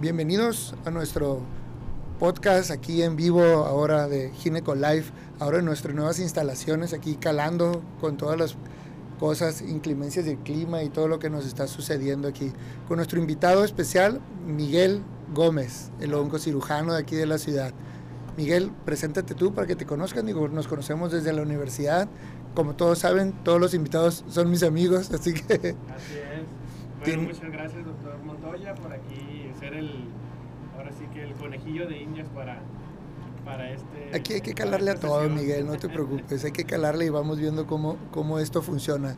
Bienvenidos a nuestro podcast aquí en vivo ahora de Gineco Live, ahora en nuestras nuevas instalaciones aquí calando con todas las cosas, inclemencias del clima y todo lo que nos está sucediendo aquí. Con nuestro invitado especial, Miguel Gómez, el oncocirujano de aquí de la ciudad. Miguel, preséntate tú para que te conozcan. Digo, nos conocemos desde la universidad. Como todos saben, todos los invitados son mis amigos, así que... Así es. Bueno, muchas gracias, doctor Montoya, por aquí ser el, ahora sí que el conejillo de indias para, para este... Aquí hay que calarle a todo, Miguel, no te preocupes. Hay que calarle y vamos viendo cómo, cómo esto funciona.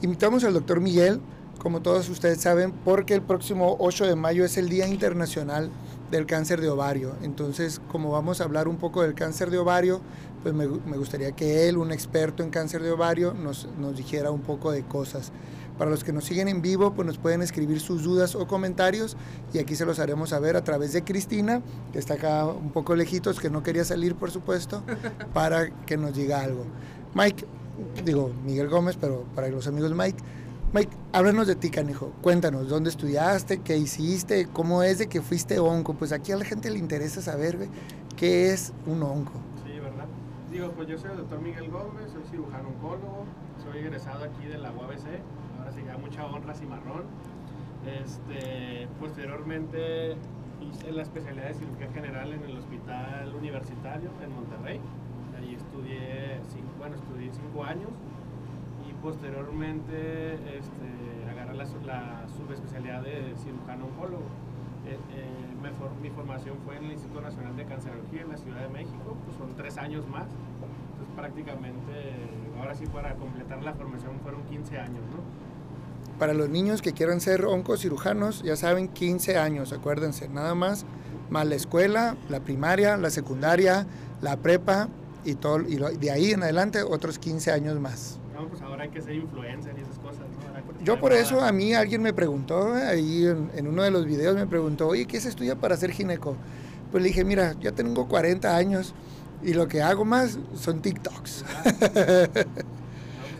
Invitamos al doctor Miguel, como todos ustedes saben, porque el próximo 8 de mayo es el Día Internacional del Cáncer de Ovario. Entonces, como vamos a hablar un poco del cáncer de ovario, pues me, me gustaría que él, un experto en cáncer de ovario, nos, nos dijera un poco de cosas. Para los que nos siguen en vivo, pues nos pueden escribir sus dudas o comentarios y aquí se los haremos saber a través de Cristina, que está acá un poco lejitos, que no quería salir, por supuesto, para que nos diga algo. Mike, digo Miguel Gómez, pero para los amigos Mike, Mike, háblanos de ti, canijo. Cuéntanos, ¿dónde estudiaste? ¿Qué hiciste? ¿Cómo es de que fuiste onco? Pues aquí a la gente le interesa saber güey, qué es un onco. Sí, ¿verdad? Digo, pues yo soy el doctor Miguel Gómez, soy cirujano oncólogo, soy egresado aquí de la UABC, ahora sí ya mucha honra cimarrón. Este, posteriormente hice la especialidad de cirugía general en el Hospital Universitario en Monterrey. Ahí estudié, cinco, bueno, estudié cinco años y posteriormente este, agarré la, subespecialidad de cirujano oncólogo. Eh, eh, mi formación fue en el Instituto Nacional de Cancerología en la Ciudad de México, pues son tres años más. Entonces prácticamente, ahora sí para completar la formación fueron 15 años, ¿no? Para los niños que quieran ser oncocirujanos, ya saben, 15 años, acuérdense, nada más, más la escuela, la primaria, la secundaria, la prepa y todo, y de ahí en adelante otros 15 años más. No, pues ahora hay que ser influencer y esas cosas, ¿no? Yo por eso a mí alguien me preguntó, ahí en, en, uno de los videos me preguntó, oye, ¿qué se estudia para ser gineco? Pues le dije, mira, ya tengo 40 años y lo que hago más son TikToks.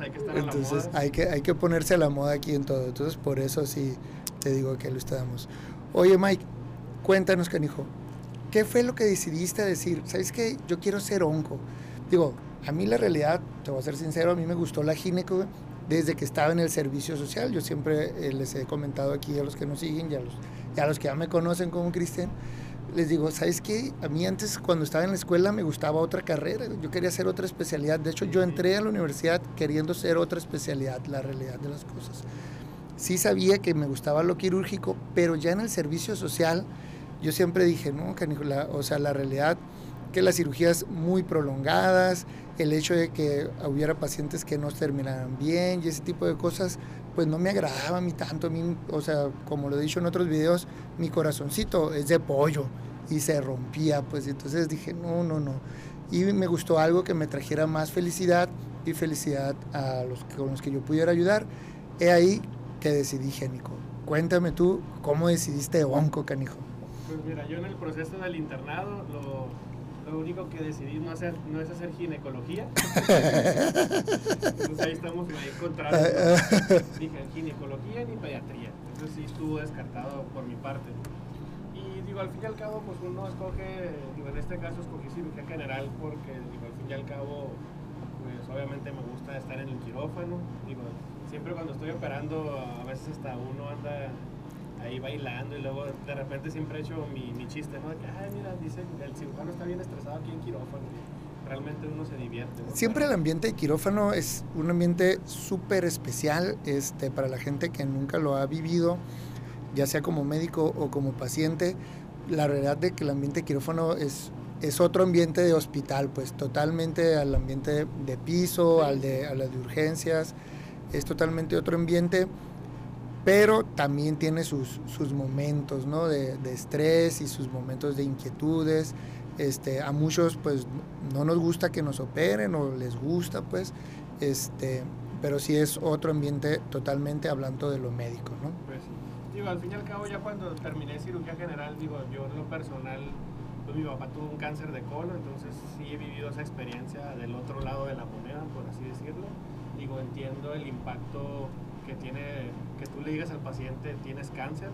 hay que estar Entonces a la moda. hay que, hay que ponerse a la moda aquí en todo. Entonces por eso sí te digo que lo estamos. Oye Mike, cuéntanos canijo, ¿qué fue lo que decidiste decir? ¿Sabes qué? Yo quiero ser onco. Digo, a mí la realidad, te voy a ser sincero, a mí me gustó la gineco desde que estaba en el servicio social. Yo siempre eh, les he comentado aquí a los que nos siguen y a los, y a los que ya me conocen como Cristian, les digo, ¿sabes qué? A mí antes cuando estaba en la escuela me gustaba otra carrera, yo quería hacer otra especialidad. De hecho, yo entré a la universidad queriendo ser otra especialidad, la realidad de las cosas. Sí sabía que me gustaba lo quirúrgico, pero ya en el servicio social yo siempre dije, no, canijo, la, o sea, la realidad que las cirugías muy prolongadas, el hecho de que hubiera pacientes que no terminaran bien y ese tipo de cosas, pues no me agradaba a mí tanto. A o sea, como lo he dicho en otros videos, mi corazoncito es de pollo y se rompía, pues entonces dije, no, no, no. Y me gustó algo que me trajera más felicidad y felicidad a los con los que yo pudiera ayudar. He ahí que decidí génico. Cuéntame tú, ¿cómo decidiste onco, canijo? Pues mira, yo en el proceso del internado lo, lo único que decidí no, hacer, no es hacer ginecología. Entonces ahí estamos ahí contrarios. ¿no? Dije ginecología ni pediatría. Entonces sí estuvo descartado por mi parte. Y digo, al fin y al cabo, pues uno escoge, digo, en este caso escogí cirugía general porque, digo, al fin y al cabo, pues obviamente me gusta estar en el quirófano. Digo, siempre cuando estoy operando, a veces hasta uno anda ahí bailando y luego de repente siempre he hecho mi, mi chiste, ¿no? Que, ay, mira, dice, el cirujano está bien estresado aquí en quirófano. Realmente uno se divierte. ¿no? Siempre el ambiente de quirófano es un ambiente súper especial este, para la gente que nunca lo ha vivido, ya sea como médico o como paciente. La realidad de que el ambiente de quirófano es, es otro ambiente de hospital, pues totalmente al ambiente de piso, al de, a las de urgencias, es totalmente otro ambiente pero también tiene sus, sus momentos ¿no? de, de, estrés y sus momentos de inquietudes. Este, a muchos pues no nos gusta que nos operen o les gusta pues, este, pero sí es otro ambiente totalmente hablando de lo médico. ¿no? Pues. Digo, al fin y al cabo ya cuando terminé cirugía general, digo, yo en lo personal, pues mi papá tuvo un cáncer de colon, entonces sí he vivido esa experiencia del otro lado de la moneda, por así decirlo. Digo, entiendo el impacto que tiene, que tú le digas al paciente tienes cáncer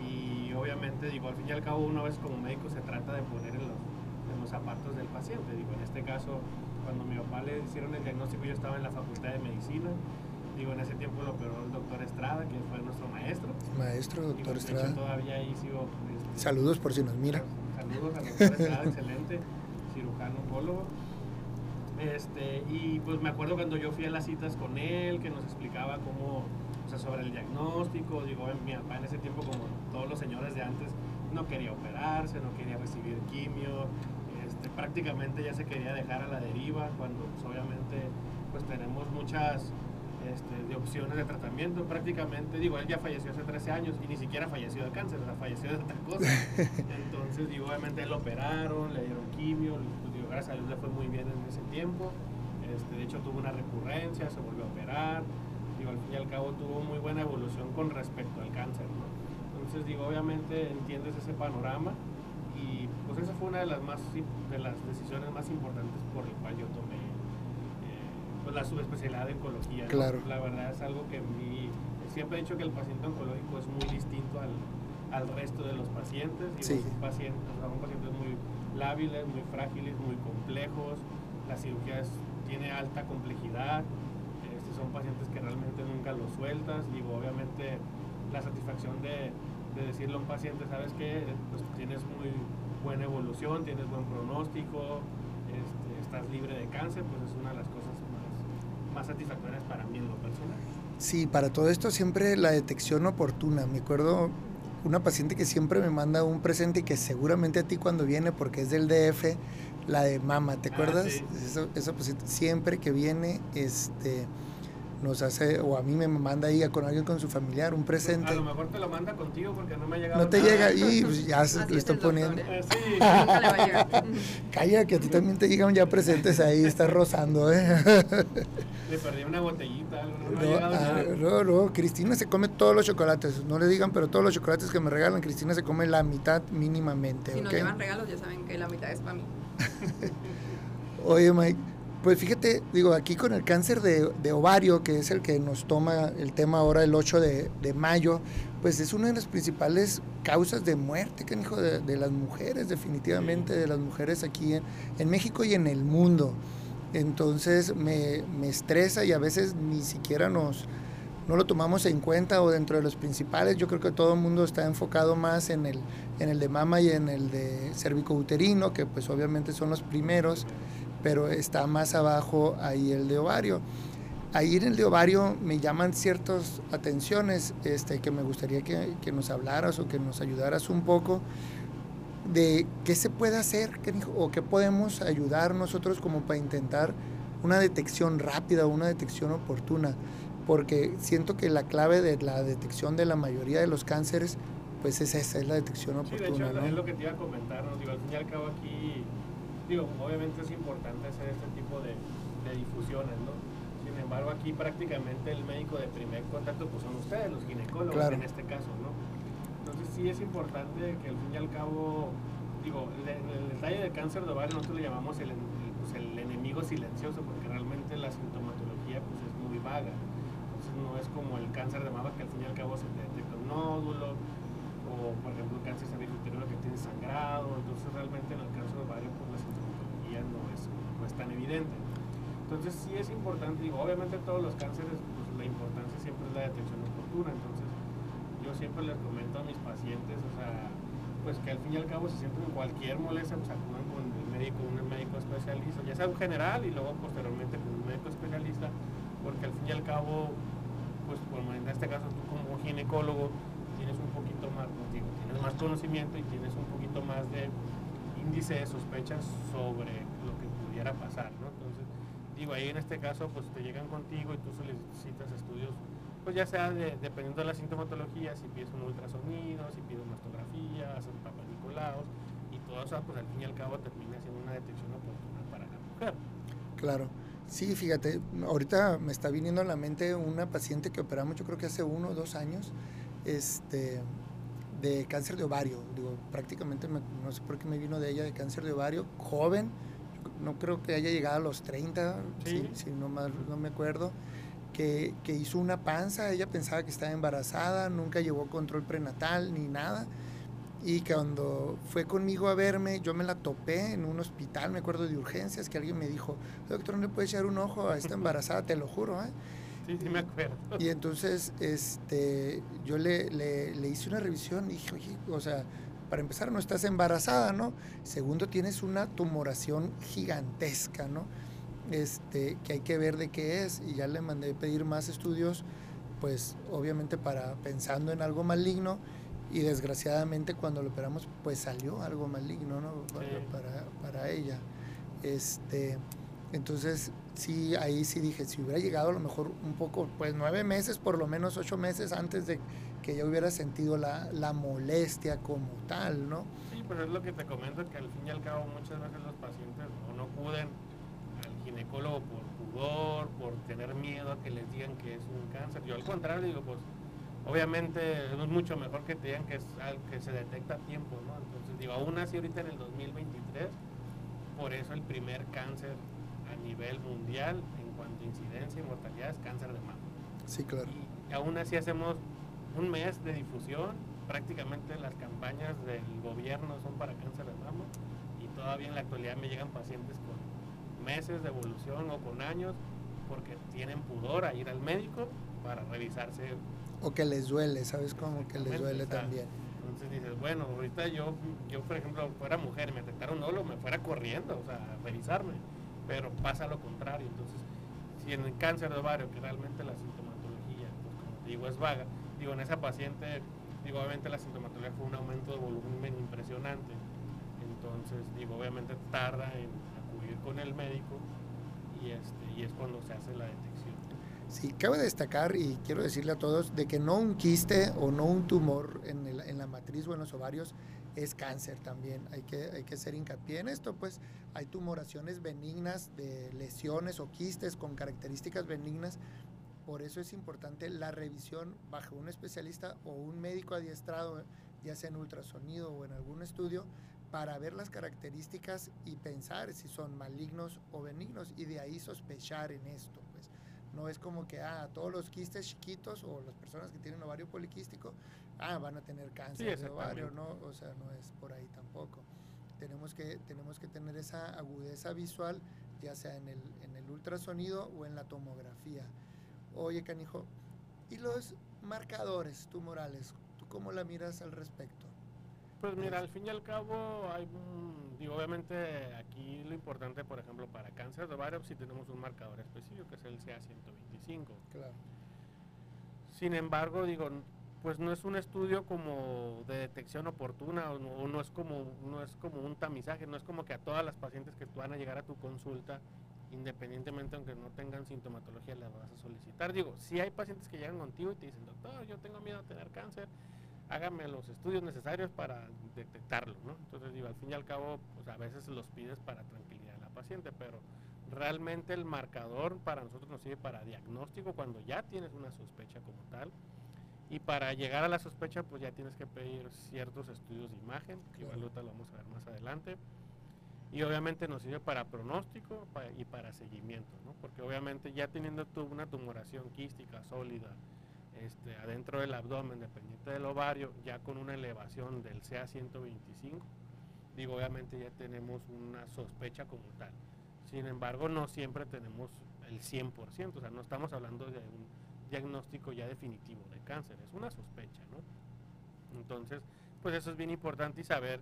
y obviamente, digo, al fin y al cabo una vez como médico se trata de poner en los, en los zapatos del paciente. Digo, en este caso, cuando mi papá le hicieron el diagnóstico, yo estaba en la facultad de medicina. Digo, en ese tiempo lo operó el doctor Estrada, que fue nuestro maestro. Maestro, doctor Digo, Estrada. todavía ahí sigo. este, Saludos por si nos mira. Saludos al doctor Estrada, excelente, cirujano, oncólogo. Este, y pues me acuerdo cuando yo fui a las citas con él, que nos explicaba cómo, o sea, sobre el diagnóstico. Digo, mi papá en ese tiempo, como todos los señores de antes, no quería operarse, no quería recibir quimio, este, prácticamente ya se quería dejar a la deriva, cuando pues, obviamente pues tenemos muchas este, de opciones de tratamiento. Prácticamente, digo, él ya falleció hace 13 años y ni siquiera falleció de cáncer, o sea, falleció de otra cosa. Entonces, digo, obviamente lo operaron, le dieron quimio, gracias a Dios le fue muy bien en ese tiempo. Este, de hecho, tuvo una recurrencia, se volvió a operar. Digo, al fin y al cabo tuvo muy buena evolución con respecto al cáncer, ¿no? Entonces, digo, obviamente entiendes ese panorama y pues esa fue una de las más de las decisiones más importantes por el cual yo tomé eh, pues la subespecialidad de oncología. ¿no? Claro. La verdad es algo que a mí siempre he dicho que el paciente oncológico es muy distinto al, al resto de los pacientes. Sí. son pacientes, o sea, son pacientes muy lábiles, muy frágiles, muy complejos. La cirugía es- tiene alta complejidad. Este, son pacientes que realmente nunca los sueltas. Digo, obviamente la satisfacción de, de decirle a un paciente, sabes que pues, tienes muy buena evolución, tienes buen pronóstico, este, estás libre de cáncer, pues es una de las cosas más, más satisfactorias para mí en lo personal. Sí, para todo esto siempre la detección oportuna. Me acuerdo una paciente que siempre me manda un presente y que seguramente a ti cuando viene, porque es del DF, la de mama, ¿te Ah, acuerdas? sí. Eso, esa paciente siempre que viene, este, nos hace, o a mí me manda ahí a con alguien con su familiar un presente. A lo mejor te lo manda contigo porque no me ha llegado No te nada. llega y pues, ya se es estoy poniendo. ¿eh? Eh, sí. Le va a llegar. Calla, que a ti también te llegan ya presentes ahí, estás rozando, ¿eh? Le perdí una botellita, algo, no, ha No, llegado ah, nada. no, no, Cristina se come todos los chocolates. No le digan, pero todos los chocolates que me regalan, Cristina se come la mitad mínimamente. Si nos llevan regalos, ya saben que la mitad es para mí. Oye, Mike, pues fíjate, digo, aquí con el cáncer de, de ovario, que es el que nos toma el tema ahora el 8 de, de mayo, pues es una de las principales causas de muerte, canijo, de, de las mujeres, definitivamente, de las mujeres aquí en, en México y en el mundo. Entonces me, me estresa y a veces ni siquiera nos, no lo tomamos en cuenta o dentro de los principales. Yo creo que todo el mundo está enfocado más en el, en el de mama y en el de cervicouterino, que pues obviamente son los primeros, pero está más abajo ahí el de ovario. Ahí en el de ovario me llaman ciertas atenciones este, que me gustaría que, que nos hablaras o que nos ayudaras un poco de qué se puede hacer canijo, o qué podemos ayudar nosotros como para intentar una detección rápida, una detección oportuna, porque siento que la clave de la detección de la mayoría de los cánceres, pues es esa, es la detección Sí, de oportuna. hecho, ¿no? es lo que te iba a comentar, ¿no? Digo, al fin y al cabo aquí, digo, obviamente es importante hacer este tipo de, de difusiones, ¿no? Sin embargo, aquí prácticamente el médico de primer contacto pues son ustedes, los ginecólogos Claro. en este caso, ¿no? Entonces sí es importante que al fin y al cabo, digo, el, el detalle del cáncer de ovario nosotros le llamamos el, el- pues, el enemigo silencioso porque realmente la sintomatología pues es muy vaga. Entonces no es como el cáncer de mama que al fin y al cabo se te detecta un nódulo, o por ejemplo el cáncer cervicuterino que tiene sangrado, entonces realmente en el cáncer de ovario pues la no es, no es tan evidente. Entonces sí es importante, digo, obviamente todos los cánceres, pues la importancia siempre es la detección oportuna, entonces yo siempre les comento a mis pacientes, o sea, pues que al fin y al cabo si sienten cualquier molestia, pues acudan con el médico, un médico especialista, ya sea un general y luego posteriormente con un médico especialista, porque al fin y al cabo, pues como en este caso tú como ginecólogo tienes un poquito más, pues, digo, tienes más conocimiento y tienes un poquito más de índice de sospechas sobre que pudiera pasar, ¿no? Entonces, digo, ahí en este caso, pues te llegan contigo y tú solicitas estudios, pues ya sea de- dependiendo de la sintomatología, si pides un ultrasonido, si pides mastografía, haces papá Nicolaos, y todo eso, pues al fin y al cabo termina siendo una detección oportuna para la mujer. Claro. Sí, fíjate, ahorita me está viniendo a la mente una paciente que operamos, yo creo que hace uno o dos años, este, de cáncer de ovario. Digo, prácticamente me- no sé por qué me vino de ella de cáncer de ovario, joven, no creo que haya llegado a los 30, Sí. si, si no, mal- no me acuerdo, que, que hizo una panza, ella pensaba que estaba embarazada, nunca llevó control prenatal ni nada, y cuando fue conmigo a verme, yo me la topé en un hospital, me acuerdo de urgencias, que alguien me dijo, doctor, no le puedes echar un ojo a esta embarazada, te lo juro, ¿eh? Sí, sí me acuerdo. Y entonces este, yo le, le, le hice una revisión y dije, oye, o sea, para empezar, no estás embarazada, ¿no? Segundo, tienes una tumoración gigantesca, ¿no? Este, que hay que ver de qué es y ya le mandé pedir más estudios, pues obviamente para pensando en algo maligno y desgraciadamente cuando lo operamos pues salió algo maligno, ¿no? Para, Sí. para, para ella. Este, entonces sí, ahí sí dije, si hubiera llegado a lo mejor un poco, pues nueve meses, por lo menos ocho meses antes de que yo hubiera sentido la, la molestia como tal, ¿no? Sí, pero es lo que te comento, que al fin y al cabo muchas veces los pacientes o no acuden al ginecólogo por pudor, por tener miedo a que les digan que es un cáncer. Yo al contrario digo, pues obviamente es mucho mejor que te digan que, es algo que se detecta a tiempo, ¿no? Entonces digo, aún así ahorita en el 2023, por eso el primer cáncer a nivel mundial en cuanto a incidencia y mortalidad es cáncer de mama. Sí, claro. Y aún así hacemos un mes de difusión, prácticamente las campañas del gobierno son para cáncer de mama y todavía en la actualidad me llegan pacientes con meses de evolución o con años porque tienen pudor a ir al médico para revisarse. O que les duele, ¿sabes? Como que les duele o sea, también. Entonces dices, bueno, ahorita yo, yo por ejemplo, fuera mujer y me detectaron un me fuera corriendo, o sea, a revisarme, pero pasa lo contrario. Entonces, si en el cáncer de ovario, que realmente la sintomatología, pues como te digo, es vaga, digo, en esa paciente, digo, obviamente la sintomatología fue un aumento de volumen impresionante. Entonces, digo, obviamente tarda en acudir con el médico y, este, y es cuando se hace la detección. Sí, cabe destacar y quiero decirle a todos de que no un quiste o no un tumor en, el- en la matriz o en los ovarios es cáncer también. Hay que, hay que hacer hincapié en esto, pues hay tumoraciones benignas de lesiones o quistes con características benignas. Por eso es importante la revisión bajo un especialista o un médico adiestrado, ya sea en ultrasonido o en algún estudio, para ver las características y pensar si son malignos o benignos y de ahí sospechar en esto, pues. No es como que, ah, todos los quistes chiquitos o las personas que tienen ovario poliquístico, ah, van a tener cáncer Sí, de ovario. ¿no? O sea, no es por ahí tampoco. Tenemos que, tenemos que tener esa agudeza visual, ya sea en el, en el ultrasonido o en la tomografía. Oye, canijo, ¿y los marcadores tumorales? ¿Tú cómo la miras al respecto? Pues mira, al fin y al cabo, hay un- digo, obviamente aquí lo importante, por ejemplo, para cáncer de ovario, si tenemos un marcador específico, que es el CA125. Claro. Sin embargo, digo, pues no es un estudio como de detección oportuna o no, o no es como no es como un tamizaje, no es como que a todas las pacientes que van a llegar a tu consulta, independientemente aunque no tengan sintomatología, las Digo, si hay pacientes que llegan contigo y te dicen, doctor, yo tengo miedo a tener cáncer, hágame los estudios necesarios para detectarlo, ¿no? Entonces digo, al fin y al cabo, pues a veces los pides para tranquilidad de la paciente, pero realmente el marcador para nosotros nos sirve para diagnóstico cuando ya tienes una sospecha como tal. Y para llegar a la sospecha, pues ya tienes que pedir ciertos estudios de imagen, que igual lo vamos a ver más adelante. Y obviamente nos sirve para pronóstico y para seguimiento, ¿no? Porque obviamente ya teniendo una tumoración quística sólida este, adentro del abdomen, dependiente del ovario, ya con una elevación del CA125, digo, obviamente ya tenemos una sospecha como tal. Sin embargo, no siempre tenemos el 100%, o sea, no estamos hablando de un diagnóstico ya definitivo de cáncer, es una sospecha, ¿no? Entonces, pues eso es bien importante y saber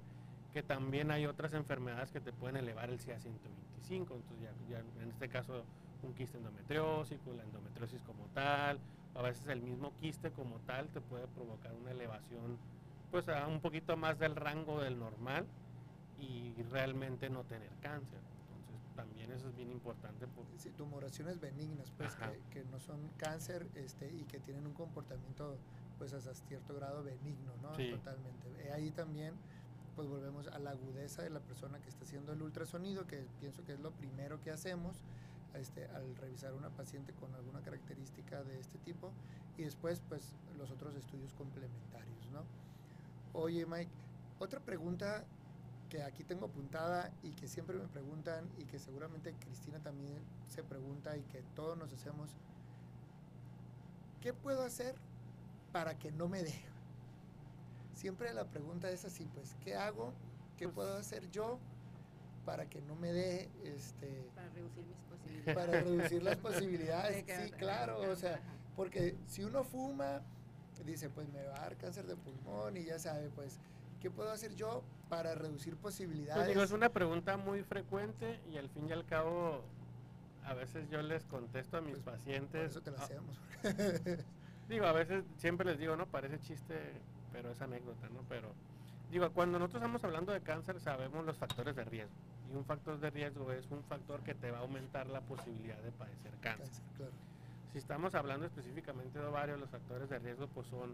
que también hay otras enfermedades que te pueden elevar el CA125, entonces ya, ya en este caso un quiste endometriósico, la endometriosis como tal, a veces el mismo quiste como tal te puede provocar una elevación pues a un poquito más del rango del normal y realmente no tener cáncer. Entonces también eso es bien importante porque Sí, tumoraciones benignas, pues, que, que no son cáncer este, y que tienen un comportamiento, pues, hasta cierto grado benigno, ¿no? Sí. Totalmente. Eh, Ahí también, pues, volvemos a la agudeza de la persona que está haciendo el ultrasonido, que pienso que es lo primero que hacemos este, al revisar una paciente con alguna característica de este tipo, y después, pues, los otros estudios complementarios, ¿no? Oye, Mike, otra pregunta que aquí tengo apuntada y que siempre me preguntan y que seguramente Cristina también se pregunta y que todos nos hacemos, ¿qué puedo hacer para que no me dé? Siempre la pregunta es así, pues, ¿qué hago? ¿Qué Pues- puedo hacer yo para que no me dé, este, Para reducir mis posibilidades. para reducir las posibilidades? Sí, claro, o sea, porque si uno fuma, dice, pues me va a dar cáncer de pulmón y ya sabe, pues, ¿qué puedo hacer yo para reducir posibilidades? Pues digo, es una pregunta muy frecuente y al fin y al cabo a veces yo les contesto a mis Pues, pacientes. Por eso te la ah, hacemos. Digo, a veces siempre les digo, no, parece chiste, pero es anécdota, ¿no? Pero digo, cuando nosotros estamos hablando de cáncer sabemos los factores de riesgo. Y un factor de riesgo es un factor que te va a aumentar la posibilidad de padecer cáncer. Cáncer, claro. Si estamos hablando específicamente de ovario, los factores de riesgo pues son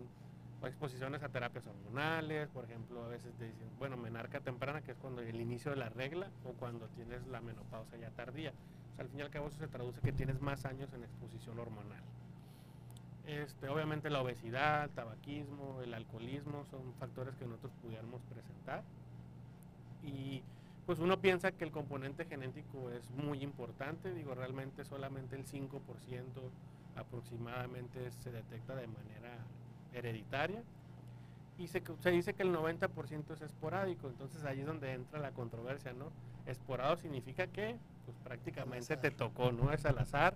exposiciones a terapias hormonales, por ejemplo, a veces te dicen, bueno, menarca temprana, que es cuando el inicio de la regla o cuando tienes la menopausia ya tardía. O sea, al fin y al cabo eso se traduce que tienes más años en exposición hormonal. Este, obviamente la obesidad, el tabaquismo, el alcoholismo son factores que nosotros pudiéramos presentar. Y pues uno piensa que el componente genético es muy importante, digo, realmente solamente el 5% aproximadamente se detecta de manera hereditaria y se, se dice que el 90% es esporádico, entonces ahí es donde entra la controversia, ¿no? Esporado significa que pues prácticamente te tocó, ¿no? Es al azar,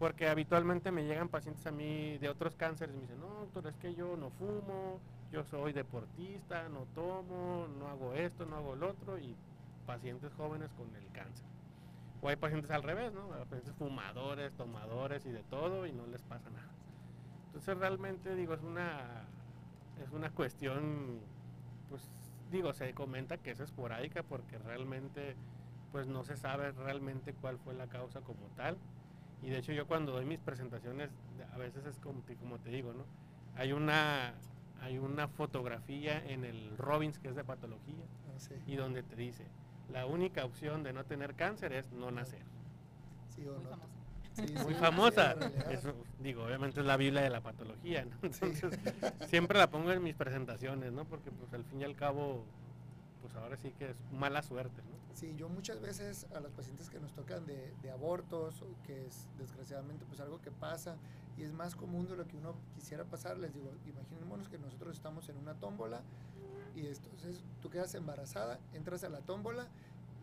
porque habitualmente me llegan pacientes a mí de otros cánceres y me dicen, no, doctor, es que yo no fumo, yo soy deportista, no tomo, no hago esto, no hago lo otro, y pacientes jóvenes con el cáncer. O hay pacientes al revés, ¿no? Pacientes fumadores, tomadores y de todo y no les pasa nada. Entonces realmente digo, es una es una cuestión pues digo, se comenta que es esporádica porque realmente pues no se sabe realmente cuál fue la causa como tal. Y de hecho yo cuando doy mis presentaciones a veces es como, te- como te digo, ¿no? Hay una hay una fotografía en el Robbins que es de patología sé. y donde te dice la única opción de no tener cáncer es no nacer. Sí o Muy no. famosa. Sí, sí, Muy famosa. Eso, digo, obviamente es la Biblia de la patología, ¿no? Sí. Entonces, siempre la pongo en mis presentaciones, ¿no? Porque pues al fin y al cabo, pues ahora sí que es mala suerte, ¿no? Sí, yo muchas veces a los pacientes que nos tocan de, de abortos, que es desgraciadamente pues algo que pasa y es más común de lo que uno quisiera pasar, les digo, imaginémonos que nosotros estamos en una tómbola y entonces tú quedas embarazada, entras a la tómbola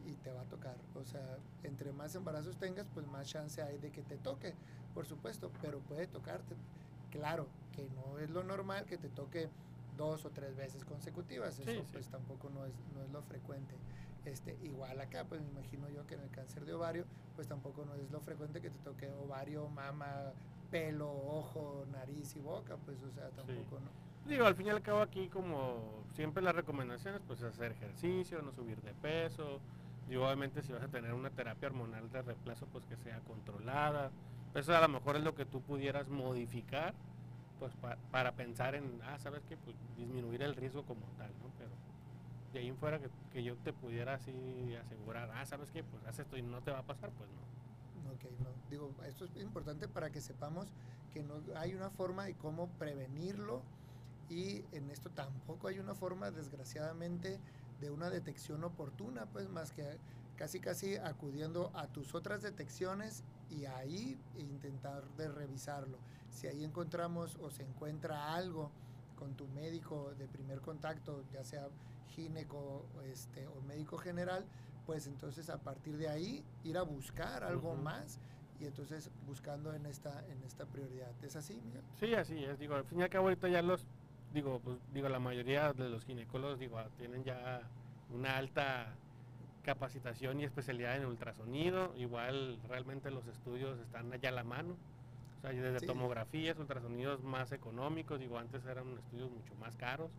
y te va a tocar. O sea, entre más embarazos tengas, pues más chance hay de que te toque, por supuesto, pero puede tocarte. Claro, que no es lo normal que te toque dos o tres veces consecutivas, Sí, eso sí. pues tampoco no es, no es lo frecuente. Este, igual acá, pues me imagino yo que en el cáncer de ovario, pues tampoco no es lo frecuente que te toque ovario, mama, pelo, ojo, nariz y boca, pues o sea, tampoco no. Digo, al fin y al cabo aquí como siempre las recomendaciones, pues hacer ejercicio, no subir de peso. Digo, obviamente si vas a tener una terapia hormonal de reemplazo, pues que sea controlada. Eso a lo mejor es lo que tú pudieras modificar, pues pa- para pensar en, ah, sabes que pues disminuir el riesgo como tal, ¿no? Pero de ahí en fuera que, que yo te pudiera así asegurar, ah, sabes que pues haz esto y no te va a pasar, pues no. Ok, no. Digo, esto es importante para que sepamos que no hay una forma de cómo prevenirlo y en esto tampoco hay una forma, desgraciadamente, de una detección oportuna, pues más que casi casi acudiendo a tus otras detecciones y ahí intentar de revisarlo. Si ahí encontramos o se encuentra algo con tu médico de primer contacto, ya sea gineco este, o médico general, pues entonces a partir de ahí ir a buscar algo más y entonces buscando en esta, en esta prioridad. ¿Es así, Miguel? Sí, así es. Digo, al fin y al cabo ahorita ya los, digo, pues, digo, la mayoría de los ginecólogos, digo, ah, tienen ya una alta capacitación y especialidad en ultrasonido. Igual realmente los estudios están allá a la mano. O sea, desde Sí. tomografías, ultrasonidos más económicos, digo, antes eran estudios mucho más caros.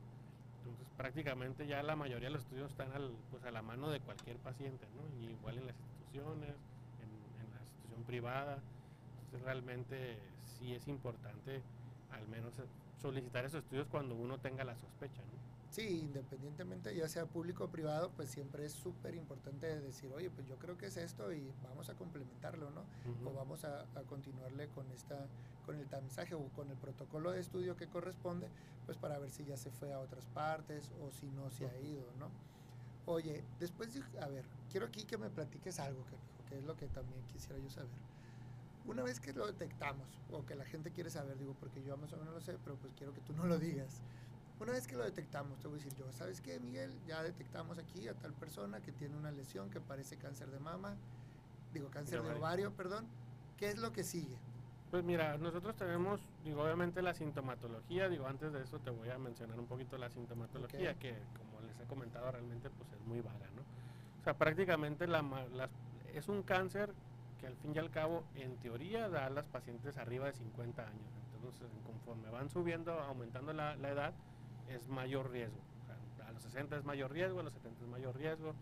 Entonces prácticamente ya la mayoría de los estudios están pues, a la mano de cualquier paciente, ¿no? Igual en las instituciones, en, la institución privada. Entonces realmente sí es importante al menos solicitar esos estudios cuando uno tenga la sospecha. Sí, independientemente ya sea público o privado, pues siempre es súper importante decir, oye, pues yo creo que es esto y vamos a complementarlo, ¿no? Ujú. O vamos a, a continuarle con esta, con el tamizaje o con el protocolo de estudio que corresponde, pues para ver si ya se fue a otras partes o si no se ha ido, ¿no? Oye, después de, a ver, quiero aquí que me platiques algo, canijo, que es lo que también quisiera yo saber. Una vez que lo detectamos, o que la gente quiere saber, digo, porque yo más o menos lo sé, pero pues quiero que tú no lo digas. Una vez que lo detectamos, te voy a decir yo, ¿sabes qué, Miguel? Ya detectamos aquí a tal persona que tiene una lesión que parece cáncer de mama, digo, cáncer de ovario. perdón. ¿Qué es lo que sigue? Pues mira, nosotros tenemos, digo, obviamente la sintomatología, digo, antes de eso te voy a mencionar un poquito la sintomatología, Ok. que como les he comentado realmente pues es muy vaga, ¿no? O sea, prácticamente la, las- es un cáncer que al fin y al cabo, en teoría, da a las pacientes arriba de 50 años. Entonces, conforme van subiendo, aumentando la, la edad, es mayor riesgo. O sea, a los 60 es mayor riesgo, a los 70 es mayor riesgo.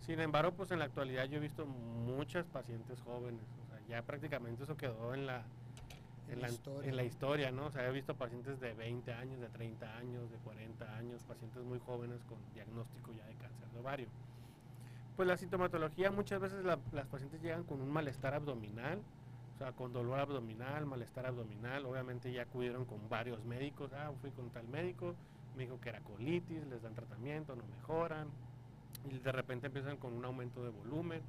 Sin embargo, pues en la actualidad yo he visto muchas pacientes jóvenes. O sea, ya prácticamente eso quedó en la, En en la la, historia. en la historia, ¿no? O sea, he visto pacientes de 20 años, de 30 años, de 40 años, pacientes muy jóvenes con diagnóstico ya de cáncer de ovario. Pues la sintomatología, muchas veces la- las pacientes llegan con un malestar abdominal, o sea, con dolor abdominal, malestar abdominal, obviamente ya acudieron con varios médicos, ah, fui con tal médico, me dijo que era colitis, les dan tratamiento, no mejoran, y de repente empiezan con un aumento de volumen,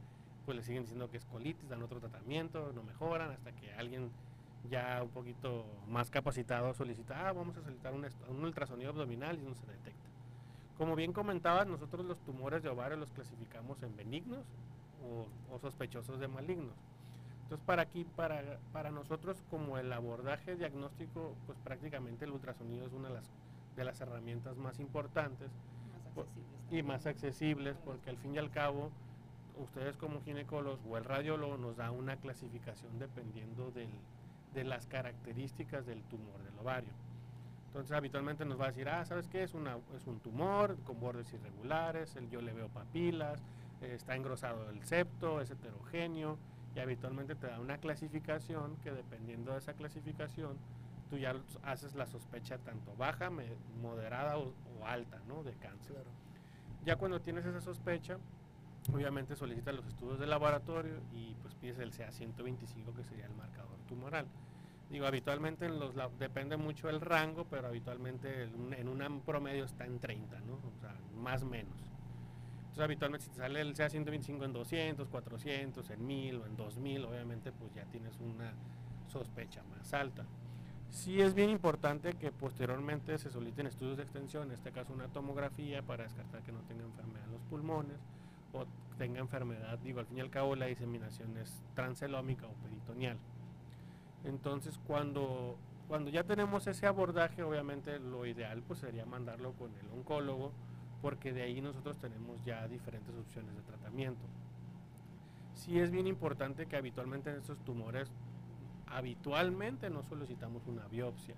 pues le siguen diciendo que es colitis, dan otro tratamiento, no mejoran, hasta que alguien ya un poquito más capacitado solicita, ah, vamos a solicitar un, ultrasonido abdominal y no se detecta. Como bien comentabas, nosotros los tumores de ovario los clasificamos en benignos o, o sospechosos de malignos. Entonces, para aquí, para, para nosotros, como el abordaje diagnóstico, pues prácticamente el ultrasonido es una de las, de las herramientas más importantes Más y más accesibles, porque al fin y al cabo, ustedes como ginecólogos o el radiólogo nos da una clasificación dependiendo del, de las características del tumor del ovario. Entonces habitualmente nos va a decir, ah, ¿sabes qué? Es, una, es un tumor con bordes irregulares, el, yo le veo papilas, eh, está engrosado el septo, es heterogéneo, y habitualmente te da una clasificación que dependiendo de esa clasificación, tú ya haces la sospecha tanto baja, moderada o, o alta, ¿no? De cáncer. Claro. Ya cuando tienes esa sospecha, obviamente solicitas los estudios de laboratorio y pues pides el CA125 que sería el marcador tumoral. Digo, habitualmente en los lab- depende mucho el rango, pero habitualmente en un- promedio está en 30, ¿no? O sea, más o menos. Entonces, habitualmente si te sale el CA125 en 200, 400, en 1000 o en 2000, obviamente pues ya tienes una sospecha más alta. Sí es bien importante que posteriormente se soliciten estudios de extensión, en este caso una tomografía para descartar que no tenga enfermedad en los pulmones o tenga enfermedad, digo, al fin y al cabo la diseminación es transelómica o peritoneal. Entonces, cuando, cuando ya tenemos ese abordaje, obviamente lo ideal pues sería mandarlo con el oncólogo, porque de ahí nosotros tenemos ya diferentes opciones de tratamiento. Sí es bien importante que habitualmente en estos tumores, habitualmente no solicitamos una biopsia.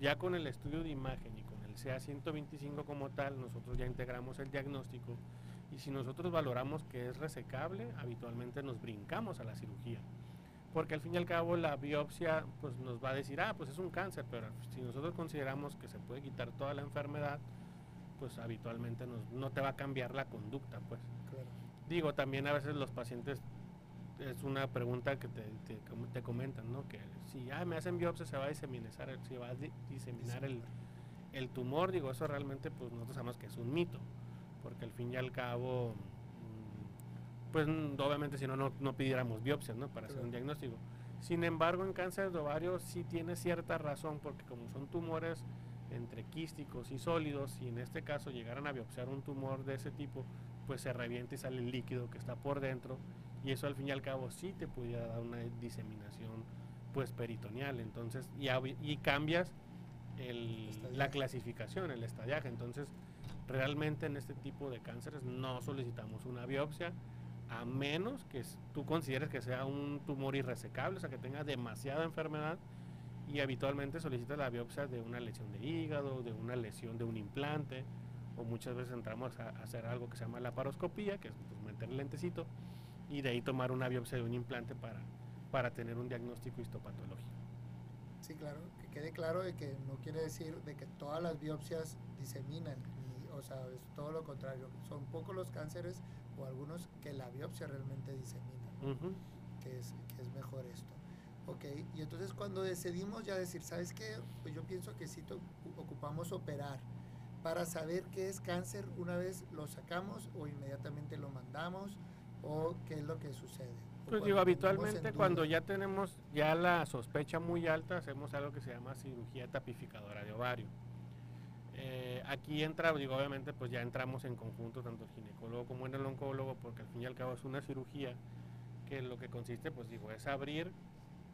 Ya con el estudio de imagen y con el CA125 como tal, nosotros ya integramos el diagnóstico y si nosotros valoramos que es resecable, habitualmente nos brincamos a la cirugía. Porque al fin y al cabo la biopsia pues nos va a decir, ah, pues es un cáncer, pero si nosotros consideramos que se puede quitar toda la enfermedad, pues habitualmente nos- no te va a cambiar la conducta, pues. Claro. Digo, también a veces los pacientes, es una pregunta que te, te, com- te comentan, ¿no? Que si ah, me hacen biopsia se va a diseminar, se va a di- diseminar el, el tumor, digo, eso realmente pues nosotros sabemos que es un mito, porque al fin y al cabo, mm, pues obviamente si no, no, no pidiéramos biopsias, ¿no? Para hacer un diagnóstico. Sin embargo, en cáncer de ovario sí tiene cierta razón, porque como son tumores entre quísticos y sólidos, y en este caso llegaran a biopsiar un tumor de ese tipo, pues se revienta y sale el líquido que está por dentro, y eso al fin y al cabo sí te pudiera dar una diseminación pues peritoneal, entonces, y, cambias el- la clasificación, el estadiaje, entonces realmente en este tipo de cánceres no solicitamos una biopsia, a menos que tú consideres que sea un tumor irresecable, o sea que tenga demasiada enfermedad y habitualmente solicitas la biopsia de una lesión de hígado, de una lesión de un implante, o muchas veces entramos a, hacer algo que se llama la paroscopía, que es pues, meter el lentecito, y de ahí tomar una biopsia de un implante para, para tener un diagnóstico histopatológico. Sí, claro, que quede claro de que no quiere decir de que todas las biopsias diseminan, o sea, es todo lo contrario. Son pocos los cánceres o algunos que la biopsia realmente disemina, ¿no? Ujú. que, es, que es mejor esto. Ok, y entonces cuando decidimos ya decir, ¿sabes qué? Pues yo pienso que sí to- ocupamos operar para saber qué es cáncer una vez lo sacamos o inmediatamente lo mandamos o qué es lo que sucede. Pues digo, habitualmente en cuando ya tenemos ya la sospecha muy alta, hacemos algo que se llama cirugía tapificadora de ovario. Eh, aquí entra, digo, obviamente, pues ya entramos en conjunto, tanto el ginecólogo como en el oncólogo, porque al fin y al cabo es una cirugía que lo que consiste, pues digo, es abrir,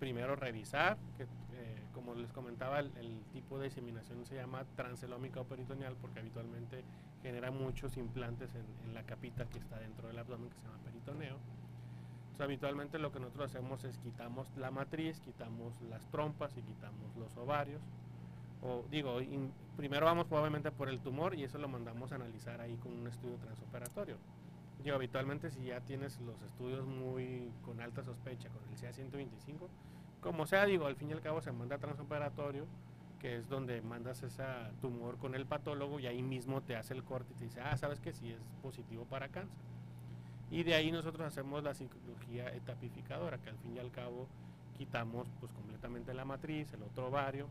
primero revisar, que eh, como les comentaba, el, tipo de diseminación se llama transelómica o peritoneal, porque habitualmente genera muchos implantes en, la capita que está dentro del abdomen, que se llama peritoneo. Entonces, habitualmente lo que nosotros hacemos es quitamos la matriz, quitamos las trompas y quitamos los ovarios o digo, primero vamos probablemente por el tumor y eso lo mandamos a analizar ahí con un estudio transoperatorio. Yo habitualmente si ya tienes los estudios muy con alta sospecha con el CA125, como sea, digo, al fin y al cabo se manda a transoperatorio, que es donde mandas ese tumor con el patólogo y ahí mismo te hace el corte y te dice, ah, sabes que sí es positivo para cáncer. Y de ahí nosotros hacemos la cirugía etapificadora, que al fin y al cabo quitamos pues completamente la matriz, el otro ovario,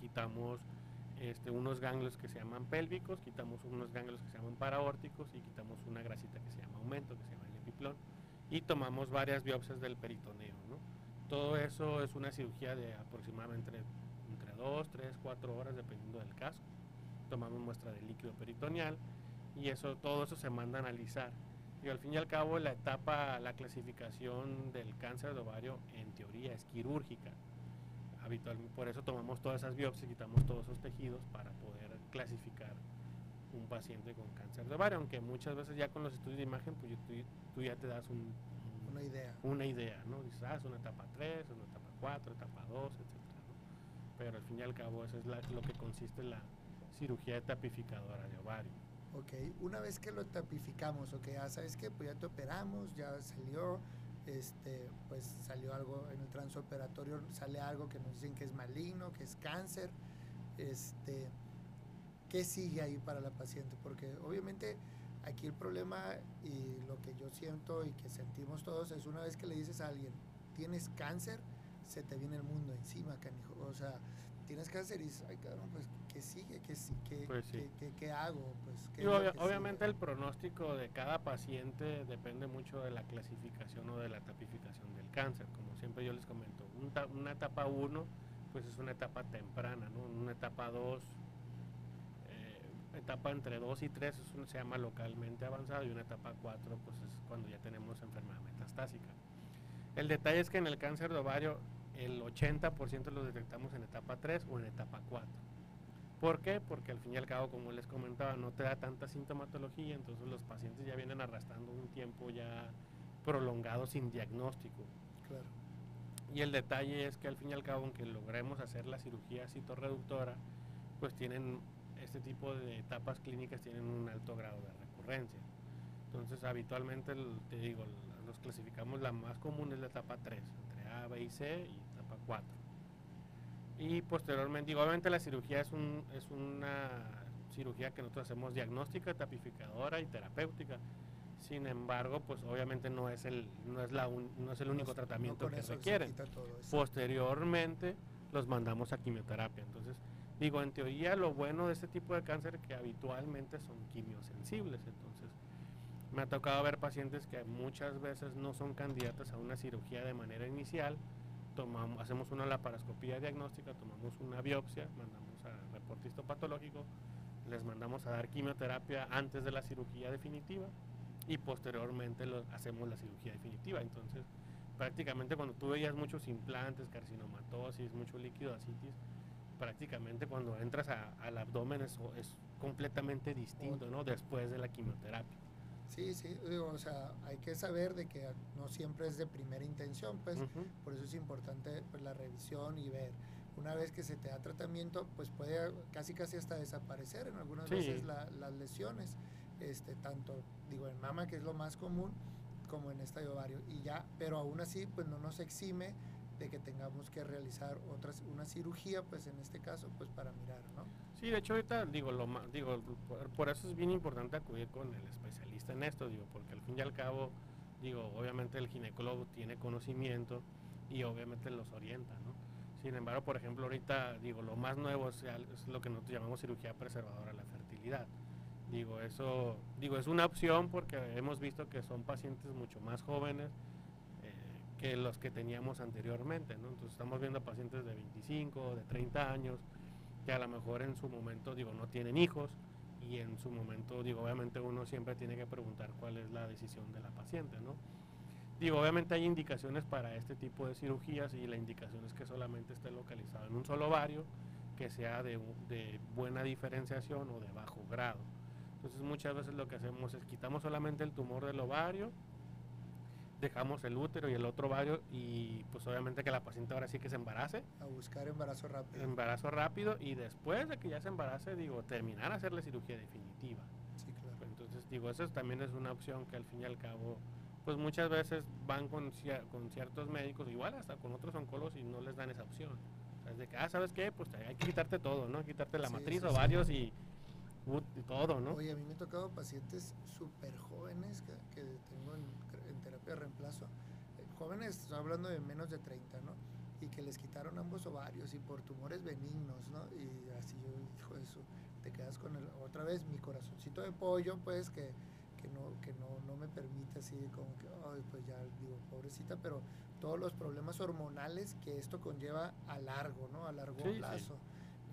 quitamos este, unos ganglios que se llaman pélvicos, quitamos unos ganglios que se llaman paraórticos y quitamos una grasita que se llama aumento, que se llama el epiplón, y tomamos varias biopsias del peritoneo. Todo eso es una cirugía de aproximadamente entre 2, 3, 4 horas, dependiendo del caso. Tomamos muestra de líquido peritoneal y eso, todo eso se manda a analizar. Y al fin y al cabo la etapa, la clasificación del cáncer de ovario en teoría es quirúrgica habitualmente, por eso tomamos todas esas biopsias, quitamos todos esos tejidos para poder clasificar un paciente con cáncer de ovario, aunque muchas veces ya con los estudios de imagen, pues tú, tú ya te das un, una idea. Una idea, ¿no? Dices, ah, es una etapa 3, es una etapa 4, etapa 2, etc. ¿no? Pero al fin y al cabo eso es la, lo que consiste en la cirugía tapificadora de ovario. Ok, una vez que lo tapificamos, ok, ya sabes que pues ya te operamos, ya salió, este, pues salió algo en el transoperatorio, sale algo que nos dicen que es maligno, que es cáncer. Este, ¿Qué sigue ahí para la paciente? Porque obviamente aquí el problema y lo que yo siento y que sentimos todos es una vez que le dices a alguien, tienes cáncer, se te viene el mundo encima, canijo. O sea, tienes cáncer y dices, ay cabrón, pues ¿qué sigue? ¿Qué, qué, pues sí. qué, qué, qué hago? Pues, ¿qué y obvia, obviamente sigue? el pronóstico de cada paciente depende mucho de la clasificación o de la tapificación del cáncer. Como siempre yo les comento, un una etapa 1 pues es una etapa temprana, ¿no? Una etapa 2, eh, etapa entre 2 y 3 es un, se llama localmente avanzado y una etapa 4 pues es cuando ya tenemos enfermedad metastásica. El detalle es que en el cáncer de ovario el 80% los detectamos en etapa 3 o en etapa 4. ¿Por qué? Porque al fin y al cabo, como les comentaba, no te da tanta sintomatología, entonces los pacientes ya vienen arrastrando un tiempo ya prolongado sin diagnóstico. Claro. Y el detalle es que al fin y al cabo, aunque logremos hacer la cirugía citorreductora, pues tienen este tipo de etapas clínicas tienen un alto grado de recurrencia. Entonces, habitualmente, te digo, los clasificamos, la más común es la etapa 3, entre A, B y C, y 4. Y posteriormente, digo, obviamente la cirugía es, un, es una cirugía que nosotros hacemos diagnóstica, tapificadora y terapéutica. Sin embargo, pues obviamente no es el, no es la un, no es el único no, tratamiento no que requieren. Posteriormente los mandamos a quimioterapia. Entonces, digo, en teoría lo bueno de este tipo de cáncer que habitualmente son quimiosensibles. Entonces, me ha tocado ver pacientes que muchas veces no son candidatos a una cirugía de manera inicial. Tomamos, hacemos una laparoscopía diagnóstica, tomamos una biopsia, mandamos a reporte histopatológico, les mandamos a dar quimioterapia antes de la cirugía definitiva y posteriormente lo, hacemos la cirugía definitiva. Entonces, prácticamente cuando tú veías muchos implantes, carcinomatosis, mucho líquido asitis, prácticamente cuando entras a, al abdomen es, es completamente distinto, ¿no? Después de la quimioterapia. Sí, sí, digo, o sea, hay que saber de que no siempre es de primera intención, pues, uh -huh. por eso es importante pues, la revisión y ver. Una vez que se te da tratamiento, pues puede casi casi hasta desaparecer en algunas sí. veces la, las lesiones, este, tanto, digo, en mama, que es lo más común, como en esta de ovario, y ya, pero aún así, pues no nos exime de que tengamos que realizar otras una cirugía pues en este caso pues para mirar no sí de hecho ahorita digo lo digo por, eso es bien importante acudir con el especialista en esto digo porque al fin y al cabo digo obviamente el ginecólogo tiene conocimiento y obviamente los orienta no sin embargo por ejemplo ahorita digo lo más nuevo es, lo que nosotros llamamos cirugía preservadora de la fertilidad digo eso digo es una opción porque hemos visto que son pacientes mucho más jóvenes que los que teníamos anteriormente. ¿no? Entonces estamos viendo pacientes de 25, de 30 años, que a lo mejor en su momento, digo, no tienen hijos y en su momento, digo, obviamente uno siempre tiene que preguntar cuál es la decisión de la paciente, ¿no? Digo, obviamente hay indicaciones para este tipo de cirugías y la indicación es que solamente esté localizado en un solo ovario, que sea de, de buena diferenciación o de bajo grado. Entonces muchas veces lo que hacemos es quitamos solamente el tumor del ovario, dejamos el útero y el otro ovario y pues obviamente que la paciente ahora sí que se embarace. A buscar embarazo rápido. Embarazo rápido y después de que ya se embarace, digo, terminar a hacerle cirugía definitiva. Sí, claro. Entonces digo, eso también es una opción que al fin y al cabo pues muchas veces van con, con ciertos médicos, igual hasta con otros oncólogos y no les dan esa opción. O sea, es de que, ah, ¿sabes qué? Pues hay que quitarte todo, ¿no? Quitarte la Sí, matriz, sí, o sí. varios y, y todo, ¿no? Oye, a mí me ha tocado pacientes súper jóvenes que, que tengo en, en terapia de reemplazo. Eh, Jóvenes, estoy hablando de menos de 30, ¿no? Y que les quitaron ambos ovarios y por tumores benignos, ¿no? Y así yo, hijo de eso, te quedas con el, otra vez mi corazoncito de pollo, pues que, que, no, que no, no me permite así como que, ay, pues ya digo, pobrecita, pero todos los problemas hormonales que esto conlleva a largo, ¿no? A largo Sí, sí. plazo.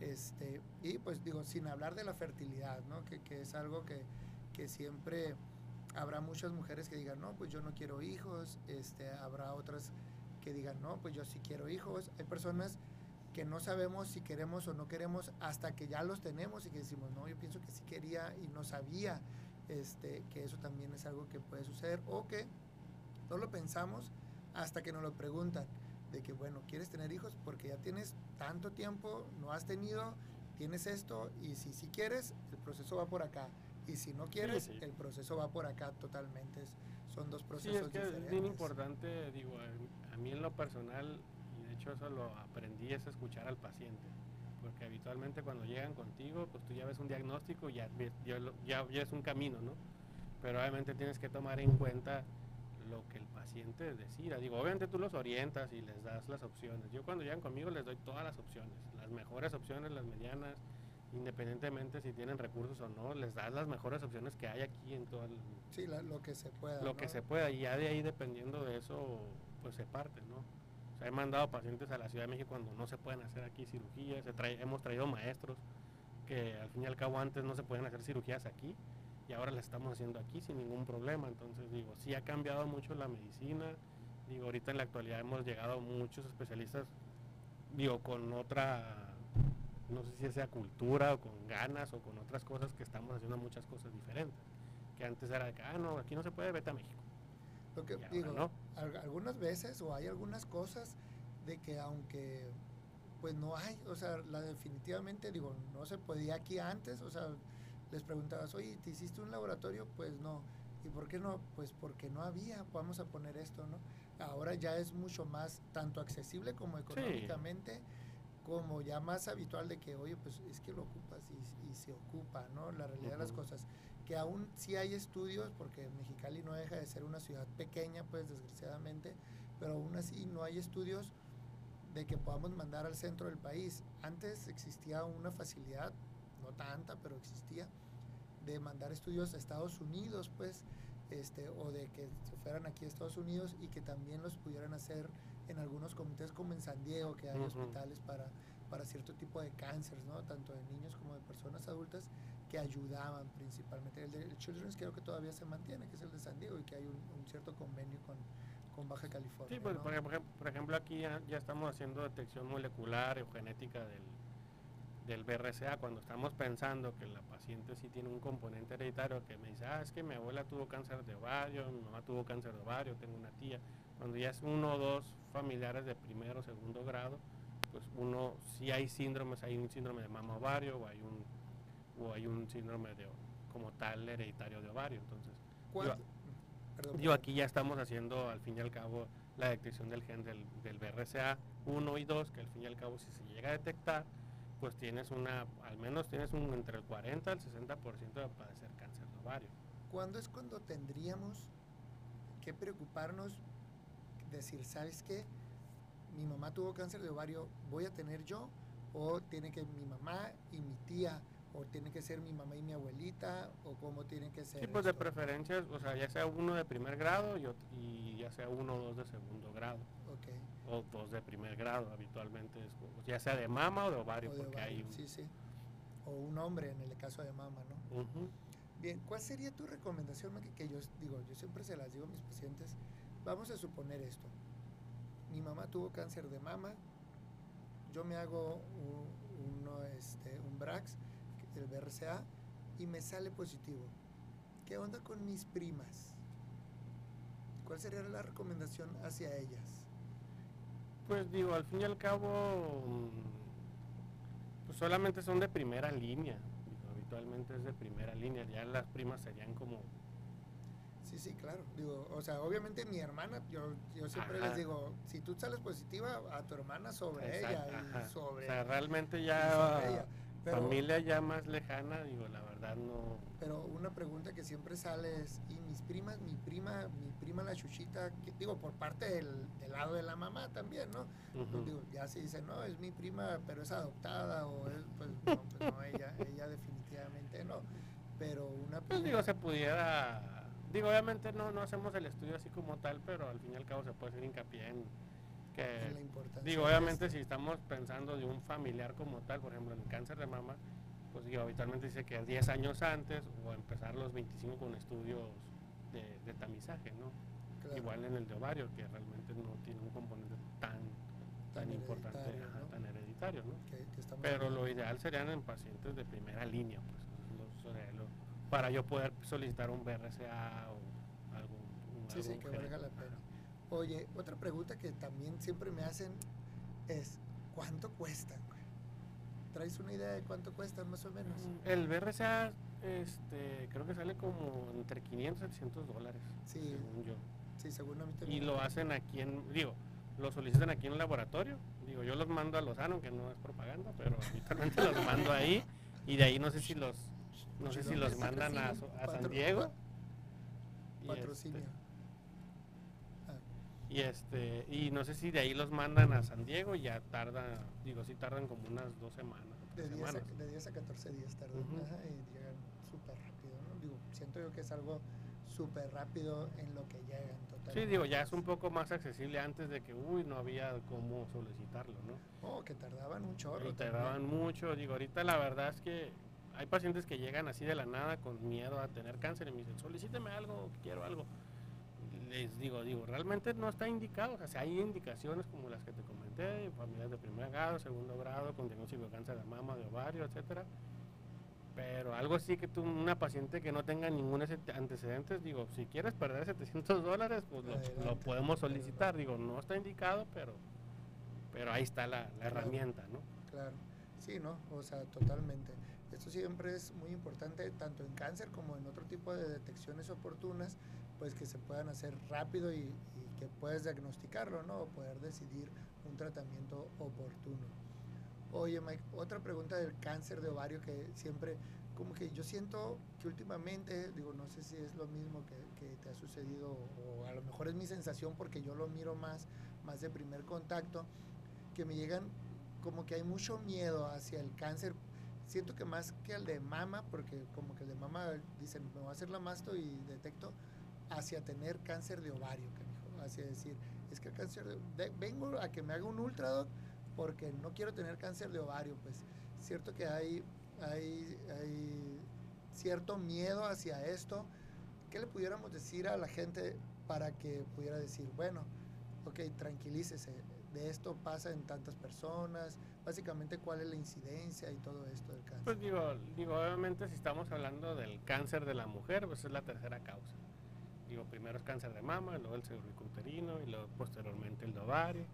Este, y pues digo, sin hablar de la fertilidad, ¿no? Que, que es algo que, que siempre habrá muchas mujeres que digan, no, pues yo no quiero hijos, este, habrá otras que digan, no, pues yo sí quiero hijos. Hay personas que no sabemos si queremos o no queremos hasta que ya los tenemos y que decimos, no, yo pienso que sí quería y no sabía este, que eso también es algo que puede suceder o que no lo pensamos hasta que nos lo preguntan de que, bueno, ¿quieres tener hijos? Porque ya tienes tanto tiempo, no has tenido, tienes esto y si sí quieres, el proceso va por acá. Y si no quieres, sí. el proceso va por acá totalmente. Son dos Sí, procesos es que diferentes. es bien importante, digo, a, mí en lo personal, y de hecho eso lo aprendí, es escuchar al paciente. Porque habitualmente cuando llegan contigo, pues tú ya ves un diagnóstico y ya, ya, ya, ya es un camino, ¿no? Pero obviamente tienes que tomar en cuenta lo que el paciente decida. Digo, obviamente tú los orientas y les das las opciones. Yo cuando llegan conmigo les doy todas las opciones, las mejores opciones, las medianas, independientemente si tienen recursos o no, les das las mejores opciones que hay aquí en todo el, Sí, la- lo que se pueda. lo ¿no? que se pueda y ya de ahí dependiendo de eso pues se parte no o sea, he mandado pacientes a la Ciudad de México cuando no se pueden hacer aquí cirugías se trae- hemos traído maestros que al fin y al cabo antes no se pueden hacer cirugías aquí y ahora las estamos haciendo aquí sin ningún problema entonces digo sí ha cambiado mucho la medicina digo ahorita en la actualidad hemos llegado muchos especialistas digo con otra no sé si sea cultura o con ganas o con otras cosas que estamos haciendo muchas cosas diferentes que antes era de que, ah, no, aquí no se puede, vete a México. Lo que digo, no. algunas veces o hay algunas cosas de que aunque pues no hay, o sea, la definitivamente digo, no se podía aquí antes, o sea, les preguntabas, oye, ¿te hiciste un laboratorio? Pues no. ¿Y por qué no? Pues porque no había, vamos a poner esto, ¿no? Ahora ya es mucho más, tanto accesible como económicamente, como ya más habitual de que, oye, pues es que lo ocupas y, y se ocupa, ¿no? La realidad de las cosas. Que aún sí hay estudios, porque Mexicali no deja de ser una ciudad pequeña, pues desgraciadamente, pero aún así no hay estudios de que podamos mandar al centro del país. Antes existía una facilidad, no tanta, pero existía, de mandar estudios a Estados Unidos, pues, este, o de que se fueran aquí a Estados Unidos y que también los pudieran hacer en algunos comités como en San Diego, que hay hospitales para, para cierto tipo de cánceres, ¿no? Tanto de niños como de personas adultas que ayudaban principalmente. El de el Children's creo que todavía se mantiene, que es el de San Diego y que hay un, un cierto convenio con, con Baja California. Sí, pues, ¿no? por, ejemplo, por ejemplo, aquí ya, ya estamos haciendo detección molecular o genética del, del BRCA cuando estamos pensando que la paciente sí tiene un componente hereditario que me dice, ah, es que mi abuela tuvo cáncer de ovario, mi mamá tuvo cáncer de ovario, tengo una tía. Cuando ya es uno o dos familiares de primero o segundo grado, pues uno, si hay síndromes, hay un síndrome de mama ovario o hay un, o hay un síndrome de como tal hereditario de ovario. Entonces, ¿Cuánto- yo- Perdón, aquí ya estamos haciendo al fin y al cabo la detección del gen del, del BRCA 1 y 2, que al fin y al cabo si se llega a detectar, pues tienes una, al menos tienes un entre el 40 al 60% de padecer cáncer de ovario. ¿Cuándo es cuando tendríamos que preocuparnos, decir, ¿sabes qué? Mi mamá tuvo cáncer de ovario, ¿voy a tener yo? ¿O tiene que mi mamá y mi tía o tiene que ser mi mamá y mi abuelita o cómo tiene que ser. Pues de esto? preferencia, o sea, ya sea uno de primer grado y, ya sea uno o dos de segundo grado. Ok. O dos de primer grado, habitualmente es ya sea de mama o de ovario, O de porque hay un... Sí, sí. O un hombre en el caso de mamá, ¿no? Bien, ¿cuál sería tu recomendación, Maki? Que yo digo, yo siempre se las digo a mis pacientes. Vamos a suponer esto. Mi mamá tuvo cáncer de mama. Yo me hago un, uno, este, un Brax, el BRCA, y me sale positivo. ¿Qué onda con mis primas? ¿Cuál sería la recomendación hacia ellas? Pues digo, al fin y al cabo, pues solamente son de primera línea. Habitualmente es de primera línea. Ya las primas serían como Sí, sí, claro. Digo, o sea, obviamente mi hermana, yo, yo siempre Ajá. les digo, si tú sales positiva, a tu hermana sobre Exacto, ella y ajá. sobre... O sea, realmente ya ella. Pero- familia ya más lejana, digo, la verdad no. Pero una pregunta que siempre sale es, ¿y mis primas, mi prima, mi prima la chuchita, que, digo, por parte del, del lado de la mamá también, ¿no? Pues digo, ya se dice, no, es mi prima, pero es adoptada, o es, pues no, pues no, ella, ella definitivamente no. Pero una Pues digo, se pudiera. Digo, obviamente no, no hacemos el estudio así como tal, pero al fin y al cabo se puede hacer hincapié en que. en la importancia Digo, obviamente si estamos pensando de un familiar como tal, por ejemplo, en el cáncer de mama, pues digo, habitualmente dice que 10 años antes o empezar los 25 con estudios de, de tamizaje, ¿no? Claro, Igual en el de ovario, que realmente no tiene un componente tan, tan, Tan importante, hereditario, ajá, ¿no? tan hereditario, ¿no? que- que estamos Pero lo ideal serían en pacientes de primera línea, pues, lo- sería lo- para yo poder solicitar un BRCA o algún, un- Sí, sí, que gen. valga la pena. Oye, otra pregunta que también siempre me hacen es, ¿cuánto cuestan? güey? ¿Traes una idea de cuánto cuestan más o menos? El BRCA, este, creo que sale como entre 500 y 700 dólares, Sí. según yo. Sí, según a mí Y también. lo hacen aquí en, digo, lo solicitan aquí en el laboratorio. Digo, yo los mando a Lozano, que no es propaganda, pero habitualmente los mando ahí. Y de ahí no sé si los, no sé si los mandan a, San Diego. Y Patrocinio. este, Y este, y no sé si de ahí los mandan a San Diego y ya tarda, digo, sí tardan como unas dos semanas. de, tres 10 a, de 10 a 14 días tardan y llegan súper rápido, ¿no? Digo, siento yo que es algo súper rápido en lo que llegan totalmente. Sí, digo, ya es un poco más accesible antes de que, uy, no había cómo solicitarlo, ¿no? Oh, que tardaban un chorro. Y tardaban mucho, digo, ahorita la verdad es que hay pacientes que llegan así de la nada con miedo a tener cáncer y me dicen, solicíteme algo, quiero algo. Les digo, digo, realmente no está indicado, o sea, si hay indicaciones como las que te comenté, familias de primer grado, segundo grado, con diagnóstico de cáncer de mama, de ovario, etcétera. Pero algo así que tú, una paciente que no tenga ningún antecedentes, digo, si quieres perder 700 dólares, pues lo, podemos solicitar. Digo, no está indicado, pero, pero ahí está la, la Claro. herramienta, ¿no? Claro, sí, ¿no? O sea, totalmente. Esto siempre es muy importante, tanto en cáncer como en otro tipo de detecciones oportunas, pues que se puedan hacer rápido y, que puedas diagnosticarlo, ¿no? O poder decidir un tratamiento oportuno. Oye, Mike, otra pregunta del cáncer de ovario que siempre, como que yo siento que últimamente, digo, no sé si es lo mismo que, que te ha sucedido o a lo mejor es mi sensación porque yo lo miro más, más de primer contacto, que me llegan como que hay mucho miedo hacia el cáncer. Siento que más que el de mama, porque como que el de mama dicen, me voy a hacer la masto y detecto hacia tener cáncer de ovario. Hacia decir, es que el cáncer de, de- vengo a que me haga un ultradoc porque no quiero tener cáncer de ovario. Pues cierto que hay, hay, hay cierto miedo hacia esto. ¿Qué le pudiéramos decir a la gente para que pudiera decir, bueno, ok, tranquilícese, de esto pasa en tantas personas, básicamente cuál es la incidencia y todo esto del cáncer. Pues digo, digo, obviamente si estamos hablando del cáncer de la mujer, pues es la tercera causa. Digo, primero es cáncer de mama, luego el cervicuterino y luego posteriormente el de ovario,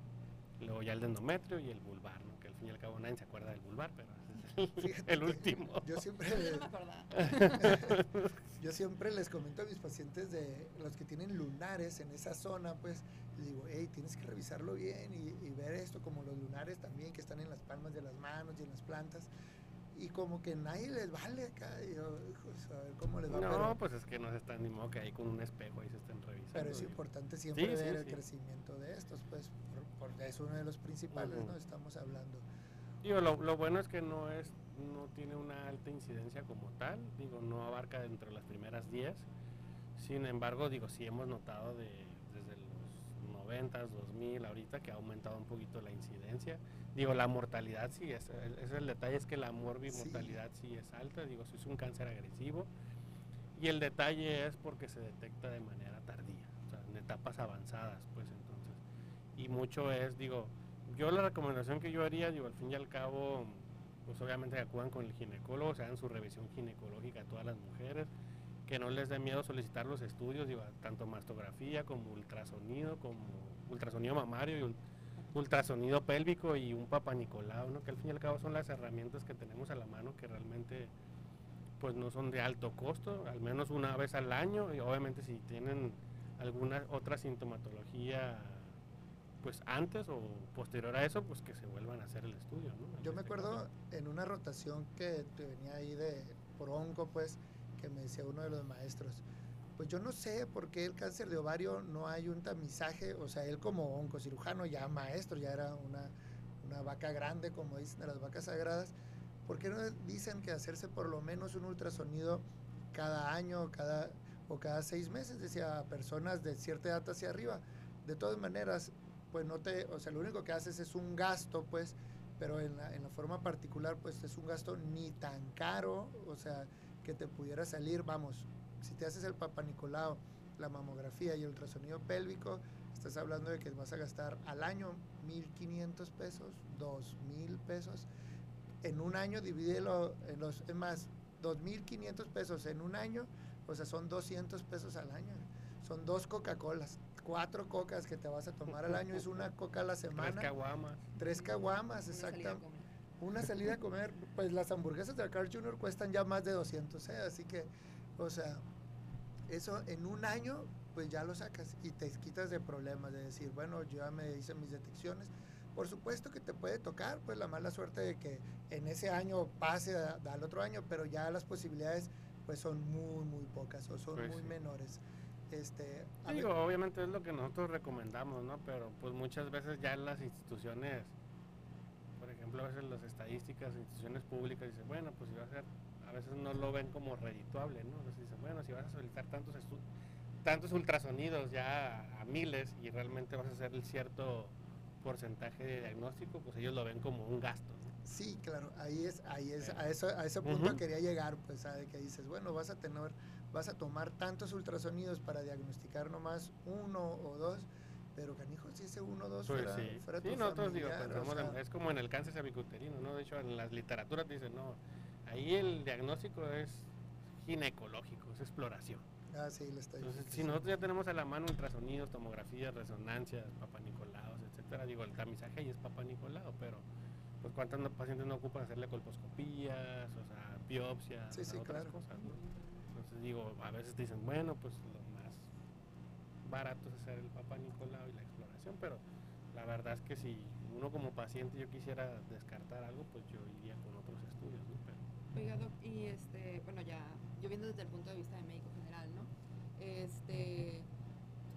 luego ya el de endometrio y el vulvar, ¿no? que al fin y al cabo nadie se acuerda del vulvar, pero es el, Fíjate el que último. Yo siempre, yo siempre les comento a mis pacientes de los que tienen lunares en esa zona, pues les digo, revisarlo bien y, y ver esto, como los lunares también que están en las palmas de las manos y en las plantas. Y como que nadie les vale acá. Yo, hijos, a ver cómo les va. No, pero, pues es que no se están ni modo que ahí con un espejo ahí se estén revisando. pero es importante siempre Sí, sí, ver el sí. crecimiento de estos, pues por- porque es uno de los principales, Ujú. ¿no? Estamos hablando. Digo, lo, lo, bueno es que no es no tiene una alta incidencia como tal, digo, no abarca dentro de las primeras 10. Sin embargo, digo, sí hemos notado de, 90, 2000, ahorita que ha aumentado un poquito la incidencia. Digo, la mortalidad sí es, es el detalle es que la morbimortalidad sí. sí es alta, digo, si es un cáncer agresivo. Y el detalle es porque se detecta de manera tardía, o sea, en etapas avanzadas, pues entonces. Y mucho es, digo, yo la recomendación que yo haría, digo, al fin y al cabo, pues obviamente acudan con el ginecólogo, se hagan su revisión ginecológica a todas las mujeres, que no les dé miedo solicitar los estudios, digo, tanto mastografía como ultrasonido, como ultrasonido mamario y ultrasonido pélvico y un papanicolado, ¿no? que al fin y al cabo son las herramientas que tenemos a la mano que realmente pues no son de alto costo, al menos una vez al año y obviamente si tienen alguna otra sintomatología pues antes o posterior a eso, pues que se vuelvan a hacer el estudio. ¿no? Yo me este acuerdo en una rotación que venía ahí de por onco, pues, que me decía uno de los maestros, pues yo no sé por qué el cáncer de ovario no hay un tamizaje, o sea, él como oncocirujano, ya maestro, ya era una, una vaca grande, como dicen de las vacas sagradas, ¿por qué no dicen que hacerse por lo menos un ultrasonido cada año cada, o cada seis meses? Decía, a personas de cierta edad hacia arriba. De todas maneras, pues no te, o sea, lo único que haces es un gasto, pues, pero en la, en la forma particular, pues es un gasto ni tan caro, o sea, que te pudiera salir, vamos, si te haces el Papa Nicolau, la mamografía y el ultrasonido pélvico, estás hablando de que vas a gastar al año 1.500 pesos, 2.000 pesos. En un año divídelo en los, es más, 2.500 pesos en un año, o sea, son 200 pesos al año. Son dos Coca-Colas cuatro cocas que te vas a tomar al año, es una coca a la semana. Tres caguamas. Tres caguamas, exactamente. Una salida a comer, pues las hamburguesas de Carl Jr. cuestan ya más de 200, ¿eh? así que, o sea, eso en un año, pues ya lo sacas y te quitas de problemas, de decir, bueno, yo ya me hice mis detecciones. Por supuesto que te puede tocar, pues la mala suerte de que en ese año pase al otro año, pero ya las posibilidades, pues son muy, muy pocas o son pues muy menores. Este, Digo, obviamente es lo que nosotros recomendamos, ¿no? Pero pues muchas veces ya las instituciones, ejemplo, a veces las estadísticas, instituciones públicas dicen, bueno, pues si va a ser, a veces no lo ven como redituable, ¿no? Entonces dicen, bueno, si vas a solicitar tantos tantos ultrasonidos ya a miles y realmente vas a hacer el cierto porcentaje de diagnóstico, pues ellos lo ven como un gasto. Sí, claro, ahí es, ahí es, a, eso, a ese punto quería llegar, pues, de que dices, bueno, vas a tener, vas a tomar tantos ultrasonidos para diagnosticar nomás uno o dos, pero canijo, si ese uno o dos pues fuera, sí. fuera sí, nosotros digo, es como en el cáncer cervicuterino, ¿no? De hecho, en las literaturas dicen, no, ahí el diagnóstico es ginecológico, es exploración. Ah, sí, le está Entonces, si nosotros ya tenemos a la mano ultrasonidos, tomografías, resonancias, papanicolaos, etcétera, digo, el tamizaje ahí es papanicolao, pero pues cuántos pacientes no ocupan hacerle colposcopías, o sea, biopsias, otras cosas, Entonces digo, a veces dicen, bueno, pues lo más barato es hacer el Papa Nicolau y la exploración, pero la verdad es que si uno como paciente yo quisiera descartar algo, pues yo iría con otros estudios, ¿no? Pero, Oiga, Doc, y este, bueno, ya, yo viendo desde el punto de vista de médico general, ¿no? Este,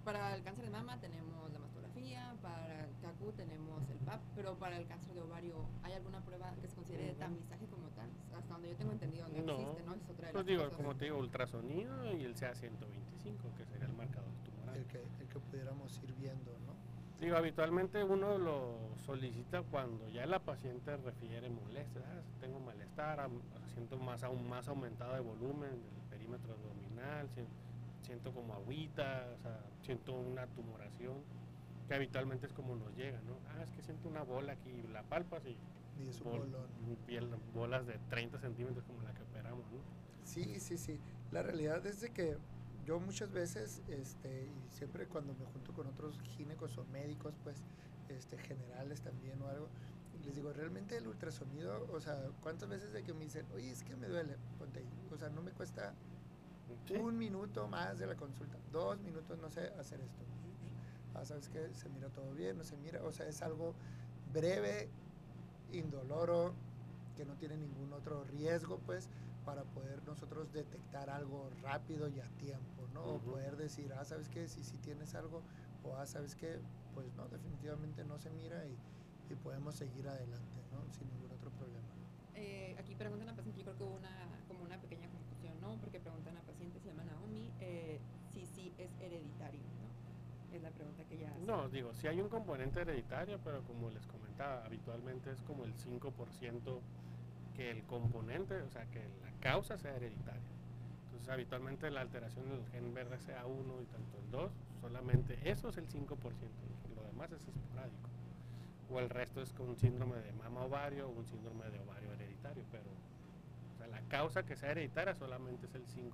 para el cáncer de mama tenemos la mastografía, para el CACU tenemos el PAP, pero para el cáncer de ovario, ¿hay alguna prueba que se considere de tamizaje como tal? Hasta donde yo tengo entendido no, existe, ¿no? Es otra de pues digo, como te digo, ultrasonido y el CA125, que sería el marcador. El que, el que pudiéramos ir viendo, ¿no? Digo, habitualmente uno lo solicita cuando ya la paciente refiere molestias, ah, tengo malestar, siento más, aún más aumentado de volumen del perímetro abdominal, siento como agüita, o sea, siento una tumoración, que habitualmente es como nos llega, ¿no? Ah, es que siento una bola aquí, la palpas y, y es un Piel, bolas de 30 centímetros como la que operamos, ¿no? Sí, sí, sí. La realidad es de que yo muchas veces, este, y siempre cuando me junto con otros ginecos o médicos, pues, este, generales también o algo, les digo, realmente el ultrasonido, o sea, ¿cuántas veces de que me dicen, oye, es que me duele? Ponte ahí. O sea, no me cuesta un minuto más de la consulta, dos minutos, no sé, hacer esto. Ah, sabes que se mira todo bien, no se mira, o sea, es algo breve, indoloro, que no tiene ningún otro riesgo, pues, para poder nosotros detectar algo rápido y a tiempo, ¿no? O poder decir, ah, ¿sabes qué? Si, si tienes algo, o ah, ¿sabes qué? Pues no, definitivamente no se mira y, y podemos seguir adelante, ¿no? Sin ningún otro problema. Eh, aquí preguntan a paciente, yo creo que hubo una, como una pequeña confusión, ¿no? Porque preguntan a paciente, se llama Naomi, eh, si sí es hereditario, ¿no? Es la pregunta que ella hace. No, digo, sí hay un componente hereditario, pero como les comentaba, habitualmente es como el 5% que el componente, o sea, que la causa sea hereditaria. Entonces, habitualmente la alteración del gen BRCA1 y tanto el 2, solamente eso es el 5%, lo demás es esporádico. O el resto es con un síndrome de mama ovario o un síndrome de ovario hereditario, pero la causa que sea hereditaria solamente es el 5%.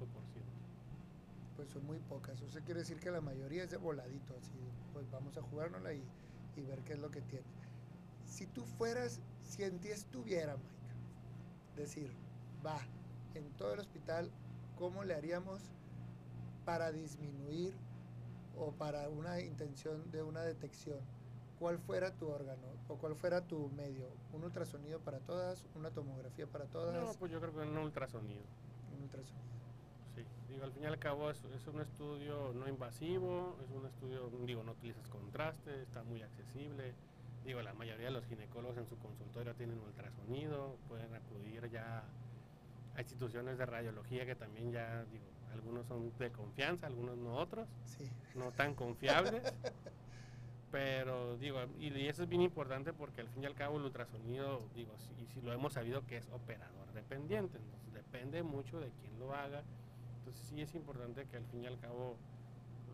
Pues son muy pocas, eso quiere decir que la mayoría es de voladito, así, pues vamos a jugárnosla y, y ver qué es lo que tiene. Si tú fueras, si en ti estuviera, Mike, decir, va, en todo el hospital, ¿cómo le haríamos para disminuir o para una intención de una detección? ¿Cuál fuera tu órgano o cuál fuera tu medio? ¿Un ultrasonido para todas? ¿Una tomografía para todas? No, pues yo creo que un ultrasonido. Un ultrasonido. Sí, digo, al fin y al cabo es, es un estudio no invasivo, es un estudio, digo, no utilizas contraste, está muy accesible. Digo, la mayoría de los ginecólogos en su consultorio tienen ultrasonido, pueden acudir ya a instituciones de radiología que también ya, digo, algunos son de confianza, algunos no otros, Sí. no tan confiables. Pero digo, y, y eso es bien importante porque al fin y al cabo el ultrasonido, digo, si, y si lo hemos sabido que es operador dependiente, entonces depende mucho de quién lo haga. Entonces sí es importante que al fin y al cabo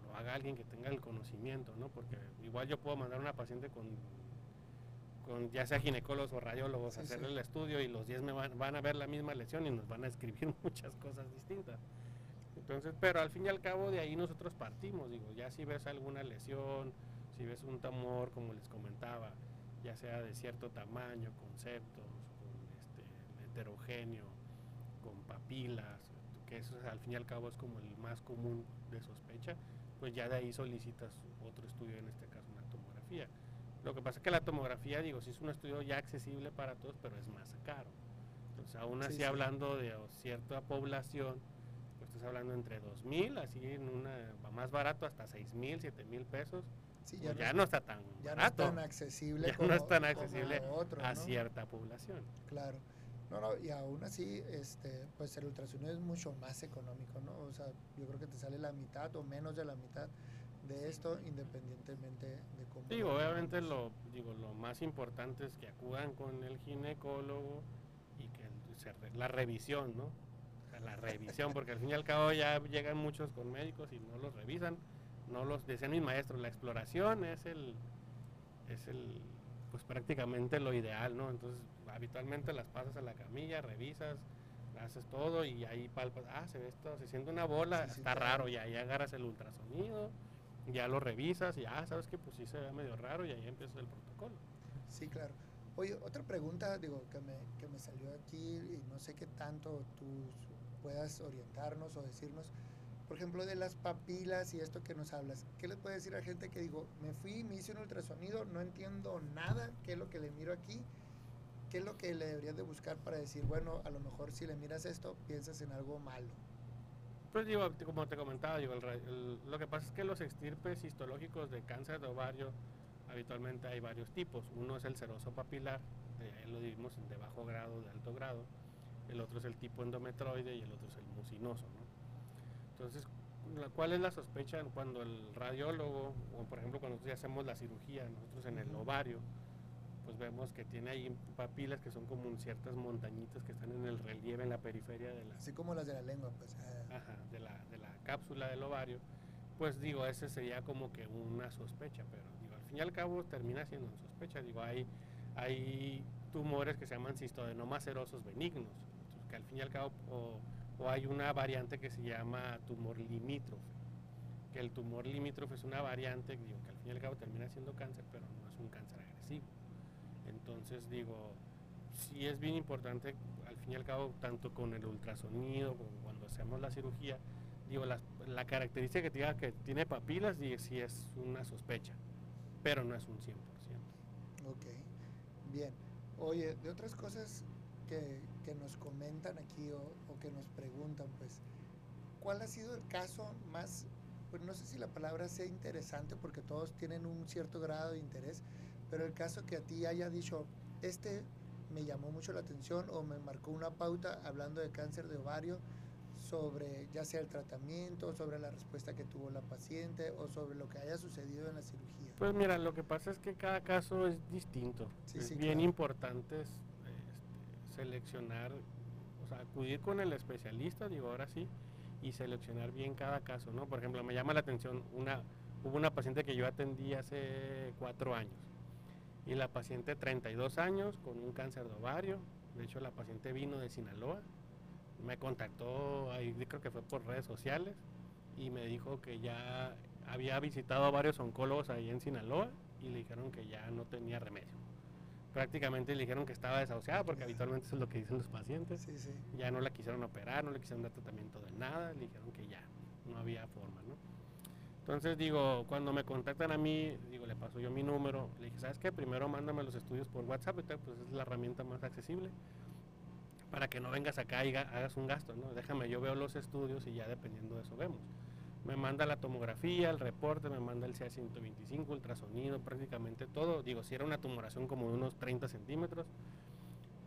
lo haga alguien que tenga el conocimiento, ¿no? Porque igual yo puedo mandar a una paciente con, con ya sea ginecólogos o radiólogos Sí, hacerle sí. el estudio y los 10 me van, van a ver la misma lesión y nos van a escribir muchas cosas distintas. Entonces, pero al fin y al cabo de ahí nosotros partimos, digo, ya si ves alguna lesión, si ves un tumor, como les comentaba, ya sea de cierto tamaño, con septos, con este, heterogéneo, con papilas, que eso al fin y al cabo es como el más común de sospecha, pues ya de ahí solicitas otro estudio, en este caso una tomografía. Lo que pasa es que la tomografía, digo, sí es un estudio ya accesible para todos, pero es más caro. Entonces, aún Sí, así sí. hablando de cierta población, pues estás hablando entre 2.000, así en una más barato, hasta 6.000, 7.000 pesos. Sí, pues ya, no, está tan ya no es tan accesible ya como, no es tan accesible otro, a ¿no? cierta población. Claro. No, no, y aún así, este, pues el ultrasonido es mucho más económico, ¿no? O sea, yo creo que te sale la mitad o menos de la mitad de esto, independientemente de cómo. Digo, obviamente lo, digo, lo más importante es que acudan con el ginecólogo y que se la revisión, ¿no? O sea, la revisión, porque al fin y al cabo ya llegan muchos con médicos y no los revisan, no los decían mis maestros, la exploración es el, es el, pues prácticamente lo ideal, ¿no? Entonces, habitualmente las pasas a la camilla, revisas, haces todo y ahí palpas, ah, se ve esto, se siente una bola, Sí, sí, está raro, y ahí agarras el ultrasonido, ya lo revisas y ah, sabes que pues sí se ve medio raro y ahí empieza el protocolo. Sí, claro. Oye, otra pregunta, digo, que me, que me salió aquí y no sé qué tanto tú puedas orientarnos o decirnos, por ejemplo, de las papilas y esto que nos hablas, ¿qué le puede decir a gente que digo, me fui, me hice un ultrasonido, no entiendo nada, qué es lo que le miro aquí? ¿Qué es lo que le deberías de buscar para decir, bueno, a lo mejor si le miras esto, piensas en algo malo? Pues digo, como te comentaba, digo, el ra- el- lo que pasa es que los extirpes histológicos de cáncer de ovario habitualmente hay varios tipos. Uno es el seroso papilar, de ahí lo dividimos en de bajo grado, de alto grado. El otro es el tipo endometroide y el otro es el mucinoso. ¿no? Entonces, ¿cuál es la sospecha cuando el radiólogo, o por ejemplo cuando nosotros hacemos la cirugía, nosotros en el ovario, pues vemos que tiene ahí papilas que son como ciertas montañitas que están en el relieve, en la periferia de la, Así como las de la lengua, pues. ah, Ajá, de la, de la cápsula del ovario, pues digo, ese sería como que una sospecha, pero digo, al fin y al cabo termina siendo una sospecha. Digo, hay, hay tumores que se llaman cistodenomas serosos benignos, que al fin y al cabo, o, o hay una variante que se llama tumor limítrofe, que el tumor limítrofe es una variante digo, que al fin y al cabo termina siendo cáncer, pero no es un cáncer agresivo. Entonces digo, sí es bien importante, al fin y al cabo, tanto con el ultrasonido, como cuando hacemos la cirugía, digo, las- la, característica que diga que tiene papilas, sí es una sospecha, pero no es un 100%. Ok, bien. Oye, de otras cosas que, que nos comentan aquí o, o que nos preguntan, pues, ¿cuál ha sido el caso más, pues no sé si la palabra sea interesante porque todos tienen un cierto grado de interés, pero el caso que a ti haya dicho, este me llamó mucho la atención o me marcó una pauta hablando de cáncer de ovario sobre ya sea el tratamiento, sobre la respuesta que tuvo la paciente o sobre lo que haya sucedido en la cirugía. Pues mira, lo que pasa es que cada caso es distinto. Sí, es sí, bien claro. importante este, seleccionar, o sea, acudir con el especialista, digo ahora sí, y seleccionar bien cada caso, ¿no? Por ejemplo, me llama la atención una, hubo una paciente que yo atendí hace cuatro años y la paciente 32 años con un cáncer de ovario, de hecho la paciente vino de Sinaloa, me contactó, ahí creo que fue por redes sociales y me dijo que ya había visitado a varios oncólogos ahí en Sinaloa y le dijeron que ya no tenía remedio. Prácticamente le dijeron que estaba desahuciada porque habitualmente eso es lo que dicen los pacientes. Sí, sí. Ya no la quisieron operar, no le quisieron dar tratamiento de nada, le dijeron que ya, no había forma. Entonces digo, cuando me contactan a mí, digo, le paso yo mi número, le dije, ¿sabes qué? Primero mándame los estudios por WhatsApp, pues es la herramienta más accesible, para que no vengas acá y ga- hagas un gasto, ¿no? Déjame, yo veo los estudios y ya dependiendo de eso vemos. Me manda la tomografía, el reporte, me manda el CA125, ultrasonido, prácticamente todo. Digo, si era una tumoración como de unos 30 centímetros,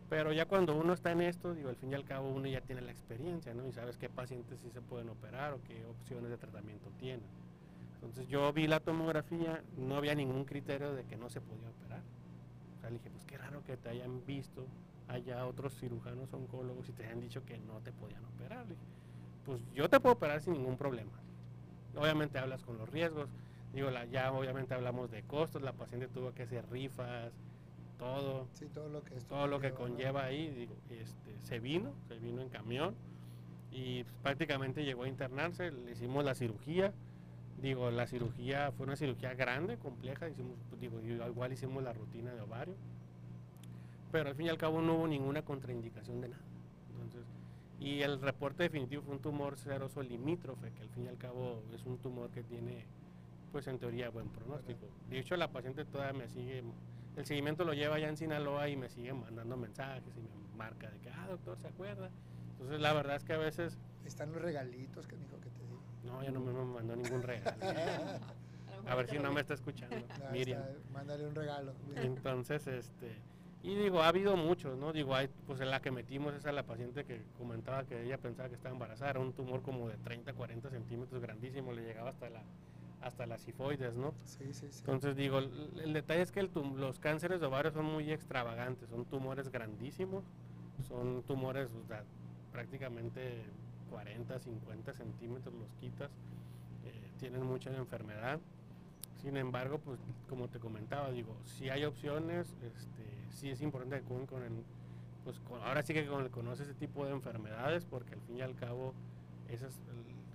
pero ya cuando uno está en esto, digo, al fin y al cabo uno ya tiene la experiencia, ¿no? Y sabes qué pacientes sí se pueden operar o qué opciones de tratamiento tienen. Entonces yo vi la tomografía, no había ningún criterio de que no se podía operar. O sea, le dije, pues qué raro que te hayan visto allá otros cirujanos oncólogos y te hayan dicho que no te podían operar. Le dije, pues yo te puedo operar sin ningún problema. Obviamente hablas con los riesgos. Digo, la- ya obviamente hablamos de costos, la paciente tuvo que hacer rifas, todo Sí, todo lo que todo lo que conlleva ahí, digo, este, se vino, se vino en camión y pues, prácticamente llegó a internarse, le hicimos la cirugía, digo, la cirugía fue una cirugía grande, compleja, hicimos, digo, igual hicimos la rutina de ovario, pero al fin y al cabo no hubo ninguna contraindicación de nada. Entonces, y el reporte definitivo fue un tumor seroso limítrofe, que al fin y al cabo es un tumor que tiene, pues en teoría, buen pronóstico. De hecho, la paciente todavía me sigue, el seguimiento lo lleva ya en Sinaloa y me sigue mandando mensajes y me marca de que, ah, doctor, ¿se acuerda? Entonces, la verdad es que a veces, Están los regalitos que di. No, ya no me mandó ningún regalo. A, ver si no me está escuchando, Miriam. está, mándale un regalo. Entonces, este, y digo, ha habido muchos, ¿no? Digo, hay, pues en la que metimos esa la paciente que comentaba que ella pensaba que estaba embarazada, era un tumor como de 30, 40 centímetros grandísimo, le llegaba hasta la, hasta las cifoides, ¿no? Sí, sí, sí. Entonces digo, el, el detalle es que el tum- los cánceres de ovario son muy extravagantes, son tumores grandísimos, son tumores o sea, prácticamente 40, 50 centímetros los quitas, eh, tienen mucha enfermedad. Sin embargo, pues como te comentaba, digo, si hay opciones, este, sí es importante que con el, pues ahora sí que con, conoce ese tipo de enfermedades, porque al fin y al cabo, esas,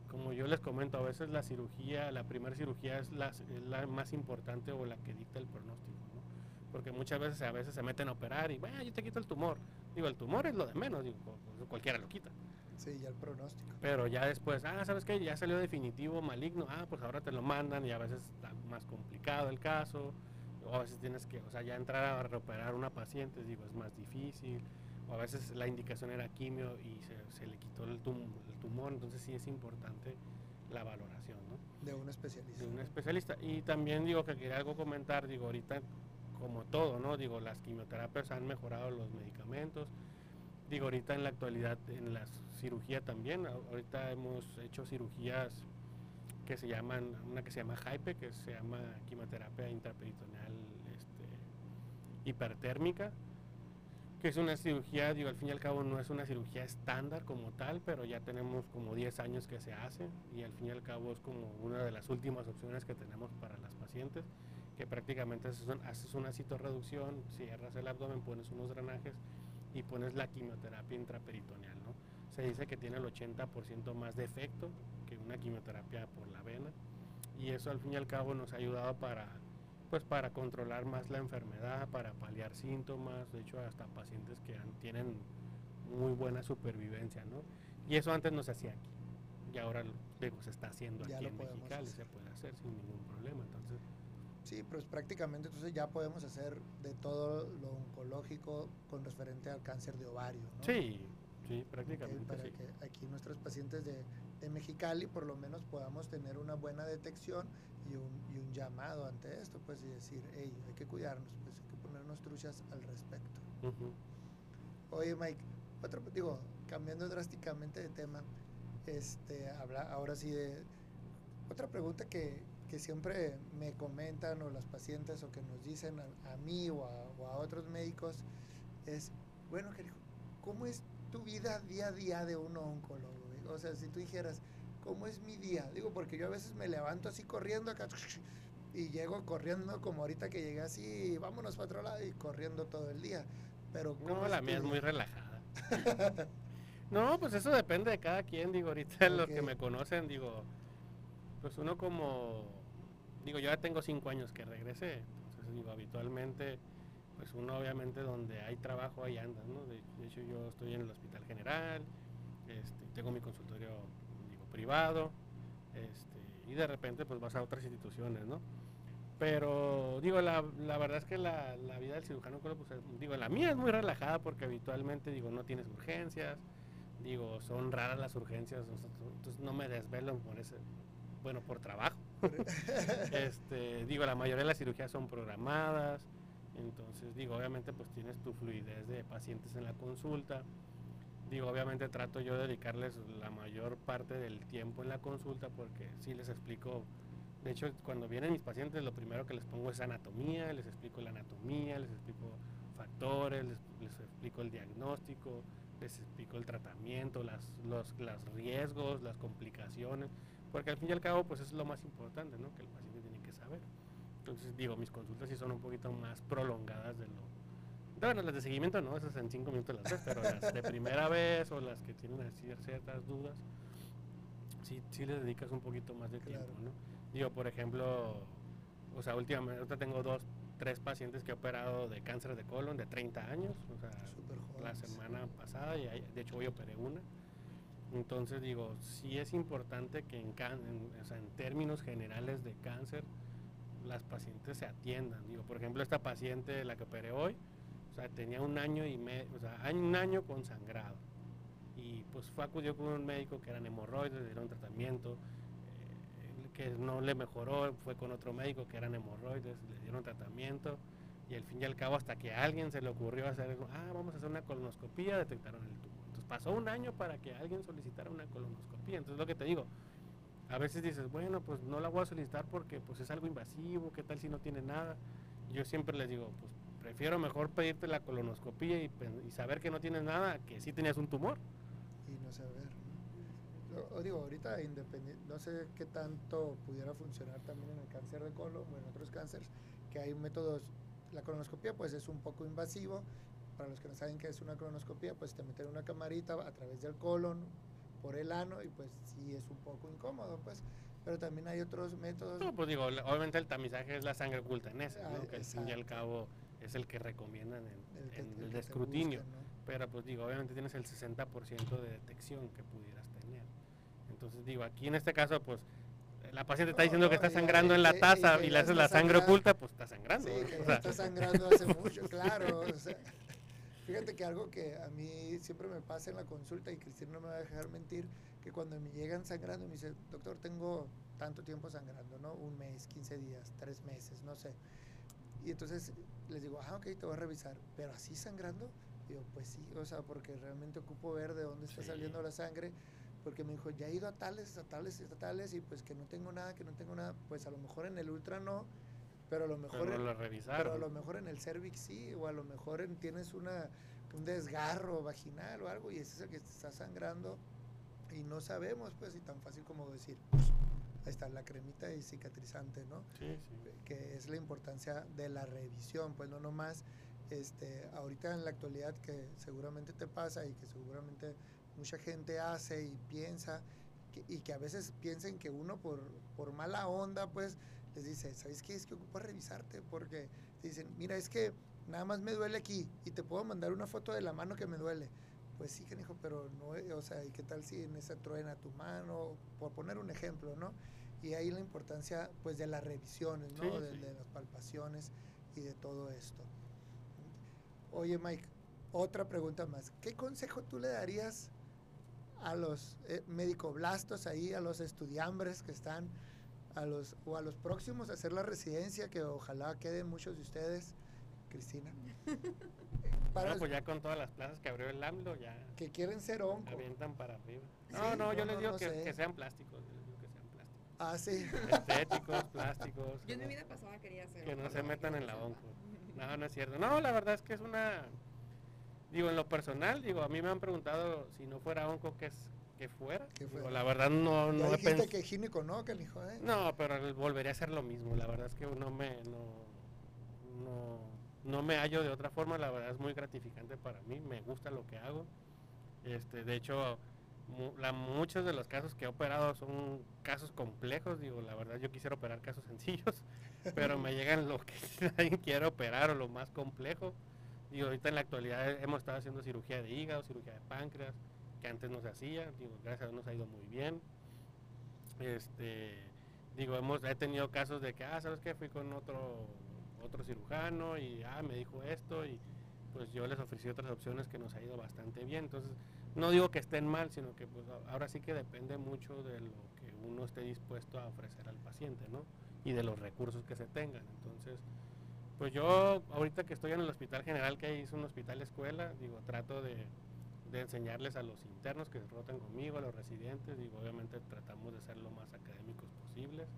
como yo les comento, a veces la cirugía, la primera cirugía es la, es la más importante o la que dicta el pronóstico, ¿no? Porque muchas veces a veces se meten a operar y, bueno, yo te quito el tumor. Digo, el tumor es lo de menos, digo, pues, cualquiera lo quita. Sí, ya el pronóstico. Pero ya después, ah, ¿sabes qué? Ya salió definitivo maligno, ah, pues ahora te lo mandan y a veces está más complicado el caso, o a veces tienes que, o sea, ya entrar a reoperar una paciente, digo, es más difícil, o a veces la indicación era quimio y se, se le quitó el, tum- el tumor, entonces sí es importante la valoración, ¿no? De un especialista. de un especialista. Y también digo que quería algo comentar, digo, ahorita como todo, ¿no? Digo, las quimioterapias han mejorado los medicamentos. Digo, ahorita en la actualidad en la cirugía también, ahorita hemos hecho cirugías que se llaman, una que se llama HIPE, que se llama quimioterapia intraperitoneal este, hipertérmica, que es una cirugía, digo, al fin y al cabo no es una cirugía estándar como tal, pero ya tenemos como 10 años que se hace y al fin y al cabo es como una de las últimas opciones que tenemos para las pacientes, que prácticamente haces una citorreducción, cierras el abdomen, pones unos drenajes y pones la quimioterapia intraperitoneal, ¿no? Se dice que tiene el 80% más de efecto que una quimioterapia por la vena y eso al fin y al cabo nos ha ayudado para pues para controlar más la enfermedad, para paliar síntomas, de hecho hasta pacientes que han- tienen muy buena supervivencia, ¿no? Y eso antes no se hacía aquí, y ahora digo, se está haciendo Ya aquí en Mexicali, hacer. se puede hacer sin ningún problema, entonces Sí, pues prácticamente entonces ya podemos hacer de todo lo oncológico con referente al cáncer de ovario, ¿no? sí, sí, prácticamente para sí. que aquí nuestros pacientes de en Mexicali por lo menos podamos tener una buena detección y un, y un llamado ante esto, pues, y decir, hey, hay que cuidarnos, pues, hay que ponernos truchas al respecto. Oye, Mike, otro, digo, cambiando drásticamente de tema, este, habla ahora sí de otra pregunta que, que siempre me comentan o las pacientes o que nos dicen a, a mí o a, o a otros médicos es, bueno, ¿cómo es tu vida día a día de un oncólogo? O sea, si tú dijeras, ¿cómo es mi día? Digo, porque yo a veces me levanto así corriendo acá y llego corriendo como ahorita que llegué así, vámonos para otro lado y corriendo todo el día. Pero ¿cómo No, la mía es muy relajada. no, pues eso depende de cada quien, digo, ahorita los que me conocen, digo, pues uno como, digo, yo ya tengo cinco años que regresé, entonces digo, habitualmente, pues uno obviamente donde hay trabajo ahí anda, ¿no? De, hecho yo estoy en el Hospital General, este, tengo mi consultorio, digo, privado, este, y de repente pues vas a otras instituciones, ¿no? Pero digo, la, la verdad es que la, la vida del cirujano pues, es- digo, la mía es muy relajada porque habitualmente, digo, no tienes urgencias, digo, son raras las urgencias, entonces no me desvelo por ese, bueno, por trabajo. este, digo, la mayoría de las cirugías son programadas, entonces, digo, obviamente, pues tienes tu fluidez de pacientes en la consulta. Digo, obviamente trato yo de dedicarles la mayor parte del tiempo en la consulta porque sí les explico de hecho, cuando vienen mis pacientes, lo primero que les pongo es anatomía, les explico la anatomía, les explico factores, les, les explico el diagnóstico, les explico el tratamiento, las, los, los riesgos, las complicaciones, porque al fin y al cabo, pues es lo más importante, ¿no? Que el paciente tiene que saber. Entonces, digo, mis consultas sí son un poquito más prolongadas de lo... Bueno, las de seguimiento no, esas en cinco minutos las ves, pero las de primera vez o las que tienen así ciertas dudas, sí, sí les dedicas un poquito más de Claro. tiempo, ¿no? Digo, por ejemplo, o sea, últimamente ahorita tengo dos, tres pacientes que he operado de cáncer de colon de 30 años, o sea, la semana pasada, y de hecho hoy operé una. Entonces digo, sí es importante que en, términos generales de cáncer, las pacientes se atiendan. Digo, por ejemplo, esta paciente, la que operé hoy, tenía un año y medio, o sea, un año con sangrado. Y pues fue acudió con un médico que eran hemorroides, le dieron tratamiento, eh, que no le mejoró, fue con otro médico que eran hemorroides, le dieron tratamiento. Y al fin y al cabo, hasta que a alguien se le ocurrió hacer, ah, vamos a hacer una colonoscopía, detectaron el tumor. Pasó un año para que alguien solicitara una colonoscopía. Entonces lo que te digo, a veces dices, bueno, pues no la voy a solicitar porque pues es algo invasivo, ¿qué tal si no tiene nada? Yo siempre les digo, pues prefiero mejor pedirte la colonoscopía y, pen- y saber que no tienes nada que sí tenías un tumor. y no saber. Yo- digo, ahorita independiente, no sé qué tanto pudiera funcionar también en el cáncer de colon o en otros cánceres, que hay métodos, la colonoscopia pues es un poco invasivo, para los que no saben qué es una colonoscopia, pues te meten una camarita a través del colon, por el ano, y pues sí es un poco incómodo, pues, pero también hay otros métodos. No, pues digo, obviamente el tamizaje es la sangre oculta en ese, Ah, ¿no? que al fin y al cabo es el que recomiendan en, el que- en el el que de te escrutinio. buscan, ¿no? Pero pues digo, obviamente tienes el 60% de detección que pudieras tener. Entonces digo, aquí en este caso, pues la paciente está diciendo no, que está y- sangrando en la taza y le haces la sangre sangrando. oculta, pues está sangrando. Sí, que O ya sea, está sangrando hace mucho, claro. o sea, fíjate que algo que a mí siempre me pasa en la consulta y Cristina no me va a dejar mentir, que cuando me llegan sangrando me dice, doctor, tengo tanto tiempo sangrando, ¿no? Un mes, 15 días, tres meses, no sé. Y entonces les digo, ah, ok, te voy a revisar, pero así sangrando, digo, pues sí, o sea, porque realmente ocupo ver de dónde está Sí. saliendo la sangre, porque me dijo, ya he ido a tales, a tales, a tales, y pues que no tengo nada, que no tengo nada, pues a lo mejor en el ultra no, pero a lo mejor... pero lo pero a lo mejor en el cervix sí, o a lo mejor en- tienes una, un desgarro vaginal o algo y ese es el que te está sangrando y no sabemos, pues, y tan fácil como decir, pues, ahí está la cremita y cicatrizante, ¿no? Sí, sí. Que es la importancia de la revisión, pues no nomás, este, ahorita en la actualidad que seguramente te pasa y que seguramente mucha gente hace y piensa que- y que a veces piensen que uno por, por mala onda, pues les dice, ¿sabes qué? Es que ocupa revisarte porque te dicen, mira, es que nada más me duele aquí y te puedo mandar una foto de la mano que me duele. Pues sí, canijo, pero no, o sea, ¿y qué tal si en esa truena tu mano? Por poner un ejemplo, ¿no? Y ahí la importancia, pues, de las revisiones, ¿no? Sí, de, sí. de las palpaciones y de todo esto. Oye, Mike, otra pregunta más. ¿Qué consejo tú le darías a los eh, médico-blastos ahí, a los estudiambres que están, a los, o a los próximos a hacer la residencia, que ojalá queden muchos de ustedes, Cristina. Para pues ya con todas las plazas que abrió el AMLO, ya. Que quieren ser onco. Avientan para arriba. No, no, yo les digo que, sean plásticos. que sean plásticos. Ah, sí. Estéticos, plásticos. Yo en mi vida pasada quería ser. Que no se metan en la onco. No, no es cierto. No, la verdad es que es una. Digo, en lo personal, digo, a mí me han preguntado si no fuera onco, ¿qué es? Que fuera. la verdad no, no pensado. que gínico no, que hijo, ¿eh? No, pero volvería a ser lo mismo. La verdad es que no me. No, no, no me hallo de otra forma, la verdad es muy gratificante para mí, me gusta lo que hago. Este, de hecho, la, muchos de los casos que he operado son casos complejos, digo, la verdad yo quisiera operar casos sencillos, pero me llegan lo que alguien quiere operar o lo más complejo. Digo, ahorita en la actualidad hemos estado haciendo cirugía de hígado, cirugía de páncreas, que antes no se hacía, digo, gracias a Dios nos ha ido muy bien. Este, digo, hemos, he tenido casos de que, ah, ¿sabes qué? Fui con otro otro cirujano y ah, me dijo esto y pues yo les ofrecí otras opciones que nos ha ido bastante bien. Entonces, no digo que estén mal, sino que pues ahora sí que depende mucho de lo que uno esté dispuesto a ofrecer al paciente, ¿no? Y de los recursos que se tengan. Entonces, pues yo ahorita que estoy en el hospital general, que es un hospital escuela, digo, trato de, de enseñarles a los internos que se rotan conmigo, a los residentes, digo, obviamente tratamos de ser lo más académicos posibles.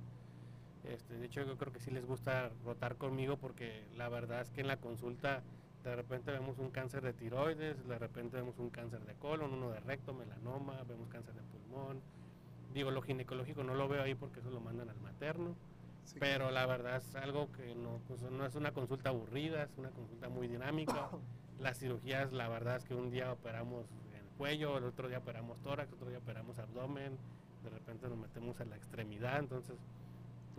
Este, de hecho, yo creo que sí les gusta rotar conmigo porque la verdad es que en la consulta de repente vemos un cáncer de tiroides, de repente vemos un cáncer de colon, uno de recto, melanoma, vemos cáncer de pulmón. Digo, lo ginecológico no lo veo ahí porque eso lo mandan al materno. pero la verdad es algo que no, pues, no es una consulta aburrida, es una consulta muy dinámica. Las cirugías, la verdad es que un día operamos el cuello, el otro día operamos tórax, otro día operamos abdomen, de repente nos metemos a la extremidad, entonces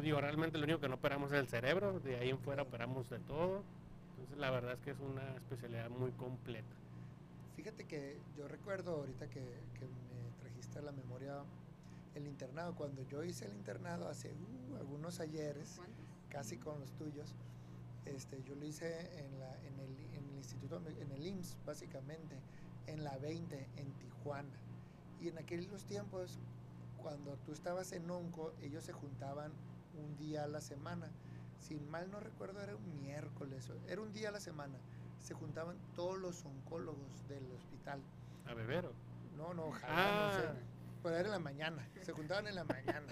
digo, realmente lo único que no operamos es el cerebro, de ahí en fuera operamos de todo. Entonces la verdad es que es una especialidad muy completa. Fíjate que yo recuerdo ahorita que, me trajiste a la memoria el internado, cuando yo hice el internado hace uh, algunos ayeres, casi con los tuyos, este, yo lo hice en, la, el, en el instituto, en el IMSS básicamente, en la 20, en Tijuana. Y en aquellos tiempos, cuando tú estabas en ONCO, ellos se juntaban un día a la semana. Sin mal no recuerdo, era un miércoles, era un día a la semana. Se juntaban todos los oncólogos del hospital. ¿A beber? No, no, ojalá, no sé. Ah. Pero era en la mañana, se juntaban en la mañana.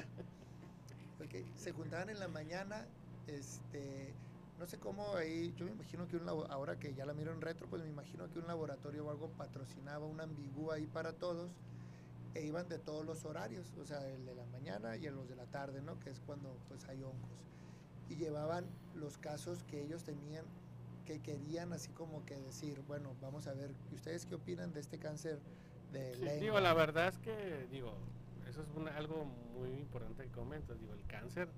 Okay. Se juntaban en la mañana, este, no sé cómo ahí, yo me imagino que un ahora que ya la miro en retro, pues me imagino que un laboratorio o algo patrocinaba una ambigua ahí para todos e iban de todos los horarios, o sea, el de la mañana y el los de la tarde, ¿no? Que es cuando pues hay hongos. Y llevaban los casos que ellos tenían, que querían así como que decir, bueno, vamos a ver, ¿ustedes qué opinan de este cáncer de sí, Digo, la verdad es que, digo, eso es algo muy importante que comentas, digo, el cáncer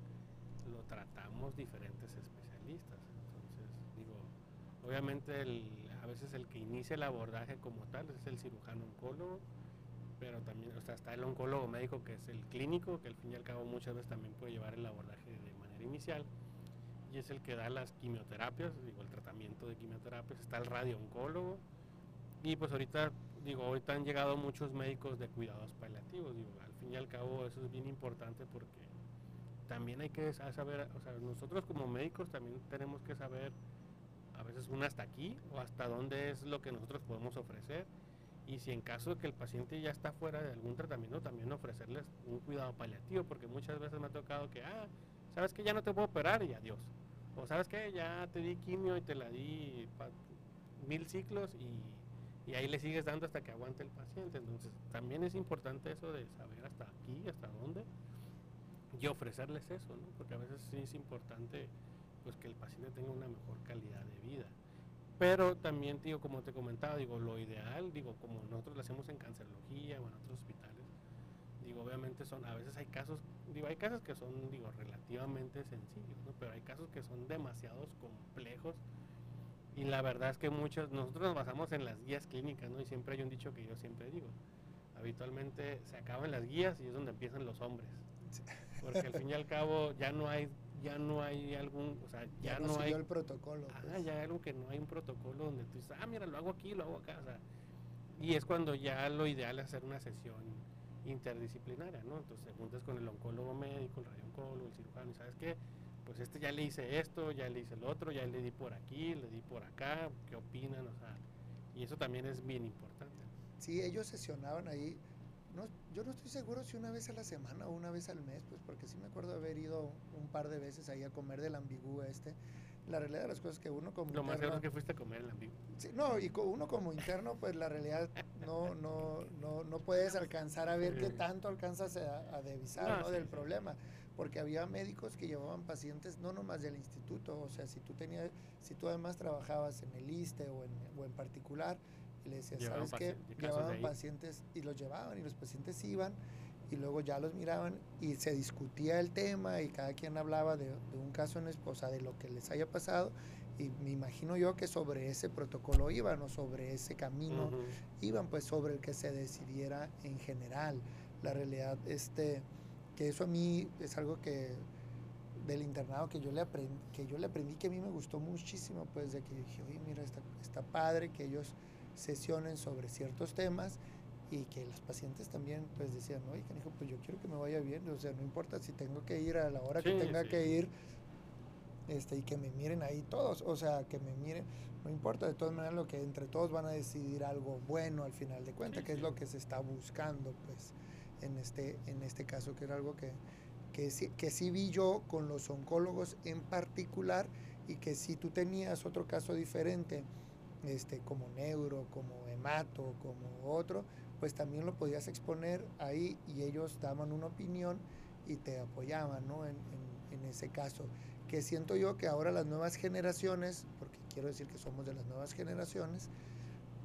lo tratamos diferentes digo, obviamente el, a veces el que inicia el abordaje como tal es el cirujano oncólogo, pero también, o sea, está el oncólogo médico que es el clínico, que al fin y al cabo muchas veces también puede llevar el abordaje de manera inicial, y es el que da las quimioterapias, digo, el tratamiento de quimioterapias, está el radiooncólogo, y pues ahorita, digo, ahorita han llegado muchos médicos de cuidados paliativos, digo, al fin y al cabo eso es bien importante porque también hay que saber, o sea, nosotros como médicos también tenemos que saber a veces un hasta aquí o hasta dónde es lo que nosotros podemos ofrecer y si en caso de que el paciente ya está fuera de algún tratamiento, también ofrecerles un cuidado paliativo, porque muchas veces me ha tocado que, ah, sabes que ya no te puedo operar y adiós. O sabes que ya te di quimio y te la di mil ciclos y, y, ahí le sigues dando hasta que aguante el paciente. Entonces también es importante eso de saber hasta aquí, hasta dónde y ofrecerles eso, ¿no? Porque a veces sí es importante pues que el paciente tenga una mejor calidad de vida. Pero también, digo, como te comentaba, digo, lo ideal, digo, como nosotros lo hacemos en cancerología o en otros hospitales, digo, obviamente son, a veces hay casos, digo, hay casos que son, digo, relativamente sencillos, ¿no? Pero hay casos que son demasiados complejos y la verdad es que muchos, nosotros nos basamos en las guías clínicas, ¿no? Y siempre hay un dicho que yo siempre digo, habitualmente se acaban las guías y es donde empiezan los hombres. Porque al fin y al cabo ya no hay ya no hay algún, o sea, ya, no, hay el protocolo. Ah, ya algo que no hay un protocolo donde tú dices, ah, mira, lo hago aquí, lo hago acá, o sea, Y es cuando ya lo ideal es hacer una sesión interdisciplinaria, ¿no? Entonces te juntas con el oncólogo médico, el radiooncólogo, el cirujano, y sabes qué, pues este ya le hice esto, ya le hice el otro, ya le di por aquí, le di por acá, ¿qué opinan? O sea, y eso también es bien importante. Sí, ellos sesionaban ahí. No, yo no estoy seguro si una vez a la semana o una vez al mes, pues porque sí me acuerdo haber ido un par de veces ahí a comer del ambigú este. La realidad de las cosas que uno como Lo más interno- seguro es que fuiste a comer el ambiguo. Sí, no, y uno como interno, pues la realidad no, no, no, no puedes alcanzar a ver qué tanto alcanzas a, a divisar No, ¿no? del sí. problema. Porque había médicos que llevaban pacientes no nomás del instituto, o sea, si tú tenías, si tú además trabajabas en el ISTE o en, o en particular, Llevaban ¿sabes qué? Llevaban pacientes y los llevaban y los pacientes iban y luego ya los miraban y se discutía el tema y cada quien hablaba de, de un caso en esposa, de lo que les haya pasado y me imagino yo que sobre ese protocolo iban o sobre ese camino Ujú. iban pues sobre el que se decidiera en general la realidad este que eso a mí es algo que del internado que yo le aprendí que yo le aprendí que a mí me gustó muchísimo pues de que dije oye mira está, está padre que ellos sesionen sobre ciertos temas y que los pacientes también pues decían oye canijo pues yo quiero que me vaya bien o sea no importa si tengo que ir a la hora que tenga sí. que ir este, y que me miren ahí todos, o sea, que me miren, no importa, de todas maneras lo que entre todos van a decidir algo bueno al final de cuentas, Sí, que es lo que se está buscando, pues, en este, en este caso, que era algo que, que, sí, que sí vi yo con los oncólogos en particular, y que si tú tenías otro caso diferente, este, como neuro, como hemato, como otro, pues también lo podías exponer ahí y ellos daban una opinión y te apoyaban, ¿no? En, en- en ese caso. Que siento yo que ahora las nuevas generaciones, porque quiero decir que somos de las nuevas generaciones,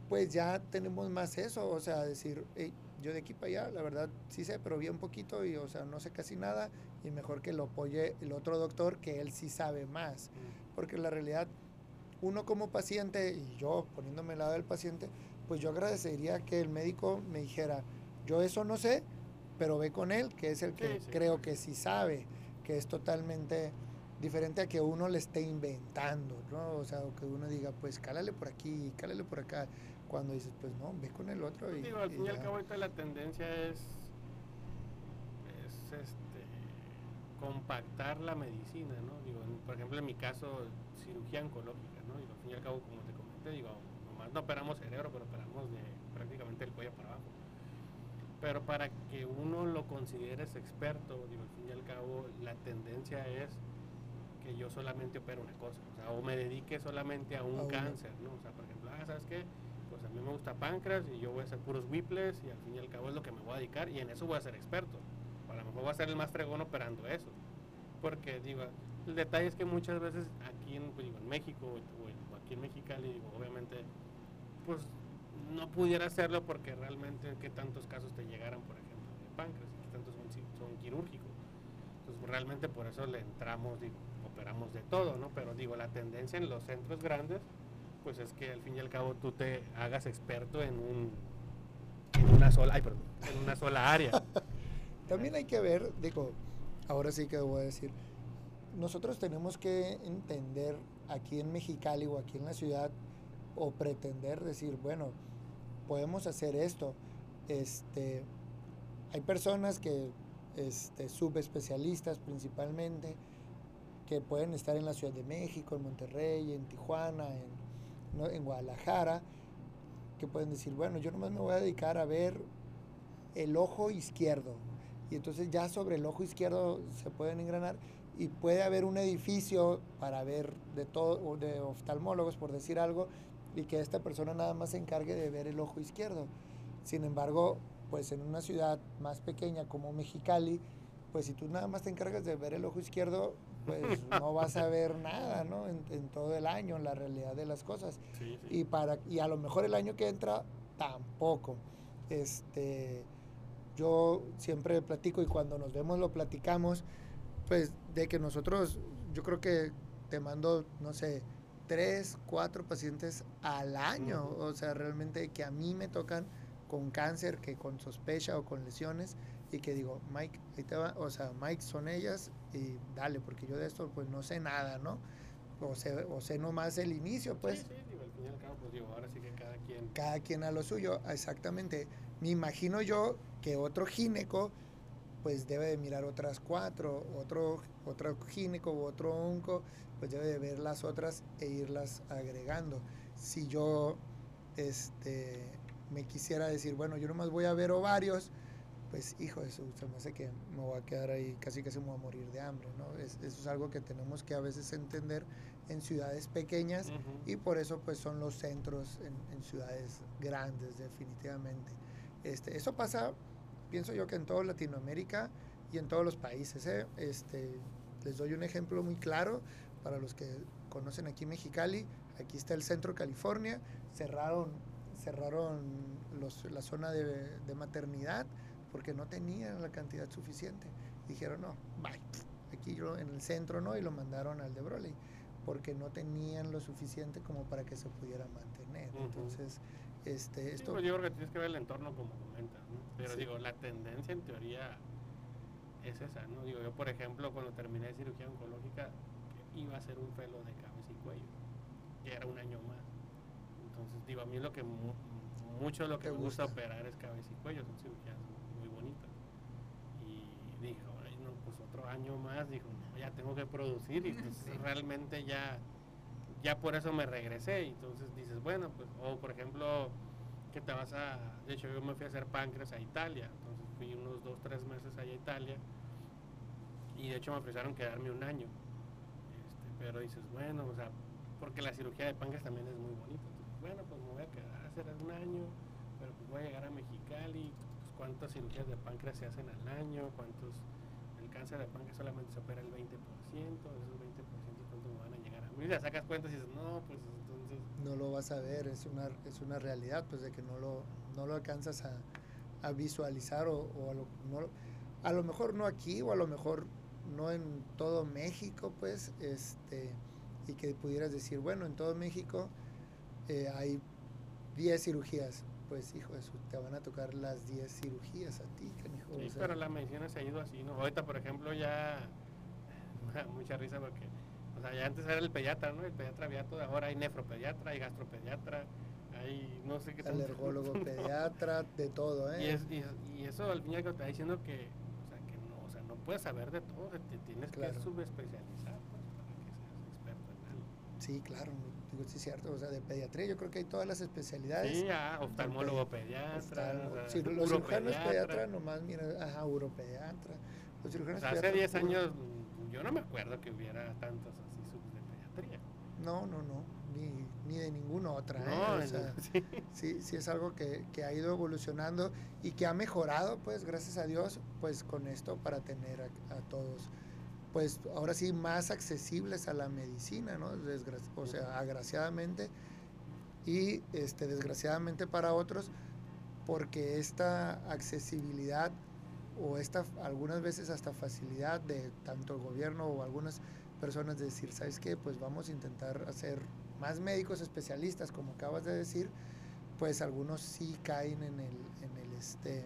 pues ya tenemos más eso, o sea, decir, "Ey, yo de aquí para allá, la verdad sí sé, pero bien poquito y, o sea, no sé casi nada y mejor que lo apoye el otro doctor que él sí sabe más, porque la realidad, uno como paciente y yo poniéndome al lado del paciente, pues yo agradecería que el médico me dijera, yo eso no sé, pero ve con él, que es el que Sí, sí. creo que sí sabe, que es totalmente diferente a que uno le esté inventando, ¿no? O sea, o que uno diga, pues cálale por aquí, cálale por acá, cuando dices, pues no, ve con el otro y, Digo, al fin y al cabo ahorita la tendencia es, es este, compactar la medicina, ¿no? Digo, por ejemplo, en mi caso, cirugía oncológica, ¿no? Digo, al fin y al cabo, como te comenté, digo, nomás no operamos cerebro, pero operamos de prácticamente el cuello para abajo. Pero para que uno lo consideres experto, digo, al fin y al cabo, la tendencia es que yo solamente opero una cosa, o sea, o me dedique solamente a un A cáncer, ¿no? O sea, por ejemplo, ah, ¿sabes qué? Pues a mí me gusta páncreas y yo voy a hacer puros whipples y al fin y al cabo es lo que me voy a dedicar y en eso voy a ser experto. O a lo mejor voy a ser el más fregón operando eso. Porque, digo, el detalle es que muchas veces aquí en, pues, digo, en México o aquí en Mexicali, obviamente, pues no pudiera hacerlo porque realmente qué tantos casos te llegaran, por ejemplo, de páncreas, qué tantos son, son quirúrgicos. Entonces, realmente por eso le entramos, digo, operamos de todo, ¿no? Pero digo, la tendencia en los centros grandes, pues es que al fin y al cabo tú te hagas experto en un en una sola, ay, perdón, en una sola área. También hay que ver, digo, ahora sí que voy a decir, nosotros tenemos que entender aquí en Mexicali o aquí en la ciudad o pretender decir, bueno, podemos hacer esto. Este, hay personas que, este, subespecialistas principalmente, que pueden estar en la Ciudad de México, en Monterrey, en Tijuana, en, ¿no? en Guadalajara, que pueden decir, bueno, yo nomás me voy a dedicar a ver el ojo izquierdo. Y entonces ya sobre el ojo izquierdo se pueden engranar y puede haber un edificio para ver de todo, o de oftalmólogos, por decir algo, y que esta persona nada más se encargue de ver el ojo izquierdo. Sin embargo, pues en una ciudad más pequeña como Mexicali, pues si tú nada más te encargas de ver el ojo izquierdo, pues no vas a ver nada, ¿no? En, en todo el año, en la realidad de las cosas Sí, sí. y para y a lo mejor el año que entra tampoco este yo siempre platico y cuando nos vemos lo platicamos pues de que nosotros yo creo que te mando no sé tres cuatro pacientes al año o sea realmente que a mí me tocan con cáncer que con sospecha o con lesiones y que digo Mike ahí te va o sea Mike son ellas y dale porque yo de esto pues no sé nada no o sé, o sé nomás el inicio pues Sí, sí, digo, al fin fin y al cabo, pues digo, ahora sí que cada quien. Cada quien a lo suyo, exactamente. Me imagino yo que otro gineco pues debe de mirar otras cuatro, otro, otro gineco u otro onco, pues debe de ver las otras e irlas agregando. Si yo este, me quisiera decir, bueno, yo nomás voy a ver ovarios, pues hijo de su, se me hace que me voy a quedar ahí, casi que se me voy a morir de hambre, ¿no? Es, eso es algo que tenemos que a veces entender en ciudades pequeñas y por eso pues son los centros en, en ciudades grandes definitivamente. Este, eso pasa, pienso yo que en toda Latinoamérica y en todos los países. ¿eh? Este, les doy un ejemplo muy claro para los que conocen aquí Mexicali. Aquí está el centro California. Cerraron, cerraron los- la zona de, de maternidad porque no tenían la cantidad suficiente. Dijeron, no, bye. Aquí yo en el centro no, y lo mandaron al de Broly porque no tenían lo suficiente como para que se pudiera mantener. Entonces, este, Sí, esto... pues yo creo que tienes que ver el entorno como comentas, ¿no? Pero Sí. digo, la tendencia en teoría es esa, ¿no? Digo, yo por ejemplo cuando terminé de cirugía oncológica iba a ser un felo de cabeza y cuello, era un año más. Entonces, digo, a mí lo que mu- mucho de lo que ¿Te me gusta gusta? operar es cabeza y cuello, son cirugías muy bonitas. Y dijo, "Ay, no, pues otro año más, dijo, "No, ya tengo que producir y pues Sí. realmente ya ya por eso me regresé y entonces dices, bueno, pues o por ejemplo que te vas a, de hecho yo me fui a hacer páncreas a Italia, entonces fui unos dos, tres meses allá a Italia y de hecho me ofrecieron quedarme un año, este, pero dices, bueno, o sea, porque la cirugía de páncreas también es muy bonita, bueno, pues me voy a quedar hacer un año, pero pues voy a llegar a Mexicali, pues cuántas cirugías de páncreas se hacen al año, cuántos, el cáncer de páncreas solamente se opera el 20%, de esos 20% cuántos me van a llegar a mí, sacas cuentas y dices, no, pues no lo vas a ver, es una, es una realidad, pues de que no lo, no lo alcanzas a, a visualizar o, o a, lo, no- a lo mejor no aquí o a lo mejor no en todo México, pues, este, y que pudieras decir, bueno, en todo México eh, hay 10 cirugías, pues hijo de su, te van a tocar las 10 cirugías a ti, canijo. o Sí, sea, pero la medicina se ha ido así, ¿no? Ahorita, por ejemplo, ya mucha risa porque, o sea, ya antes era el pediatra, ¿no? El pediatra había todo, ahora hay nefropediatra, hay gastropediatra, hay no sé qué tanto. alergólogo, pediatra, de todo, ¿eh? Y, es- y y eso al fin y al cabo te está diciendo que, o sea, que no, o sea, no puedes saber de todo, te tienes Claro. que subespecializar, pues, para que seas experto en algo. Sí, claro, digo, sí es cierto, o sea, de pediatría yo creo que hay todas las especialidades. Sí, ah, oftalmólogo pediatra, Oftalmo- o sea, sí, los cirujanos pediatra nomás, mira, ajá, uropediatra. Los O cirujanos sea, hace pediatras 10 puro- años yo no me acuerdo que hubiera tantos así. No, no, no, ni, ni de ninguna otra. ¿eh? No, O sea, sí. sí, sí es algo que, que ha ido evolucionando y que ha mejorado, pues, gracias a Dios, pues, con esto para tener a, a todos, pues, ahora sí, más accesibles a la medicina, ¿no? Desgra- o sea, agraciadamente y, este, desgraciadamente para otros, porque esta accesibilidad o esta algunas veces hasta facilidad de tanto el gobierno o algunas personas de decir, ¿sabes qué? Pues vamos a intentar hacer más médicos especialistas, como acabas de decir, pues algunos sí caen en el, en el este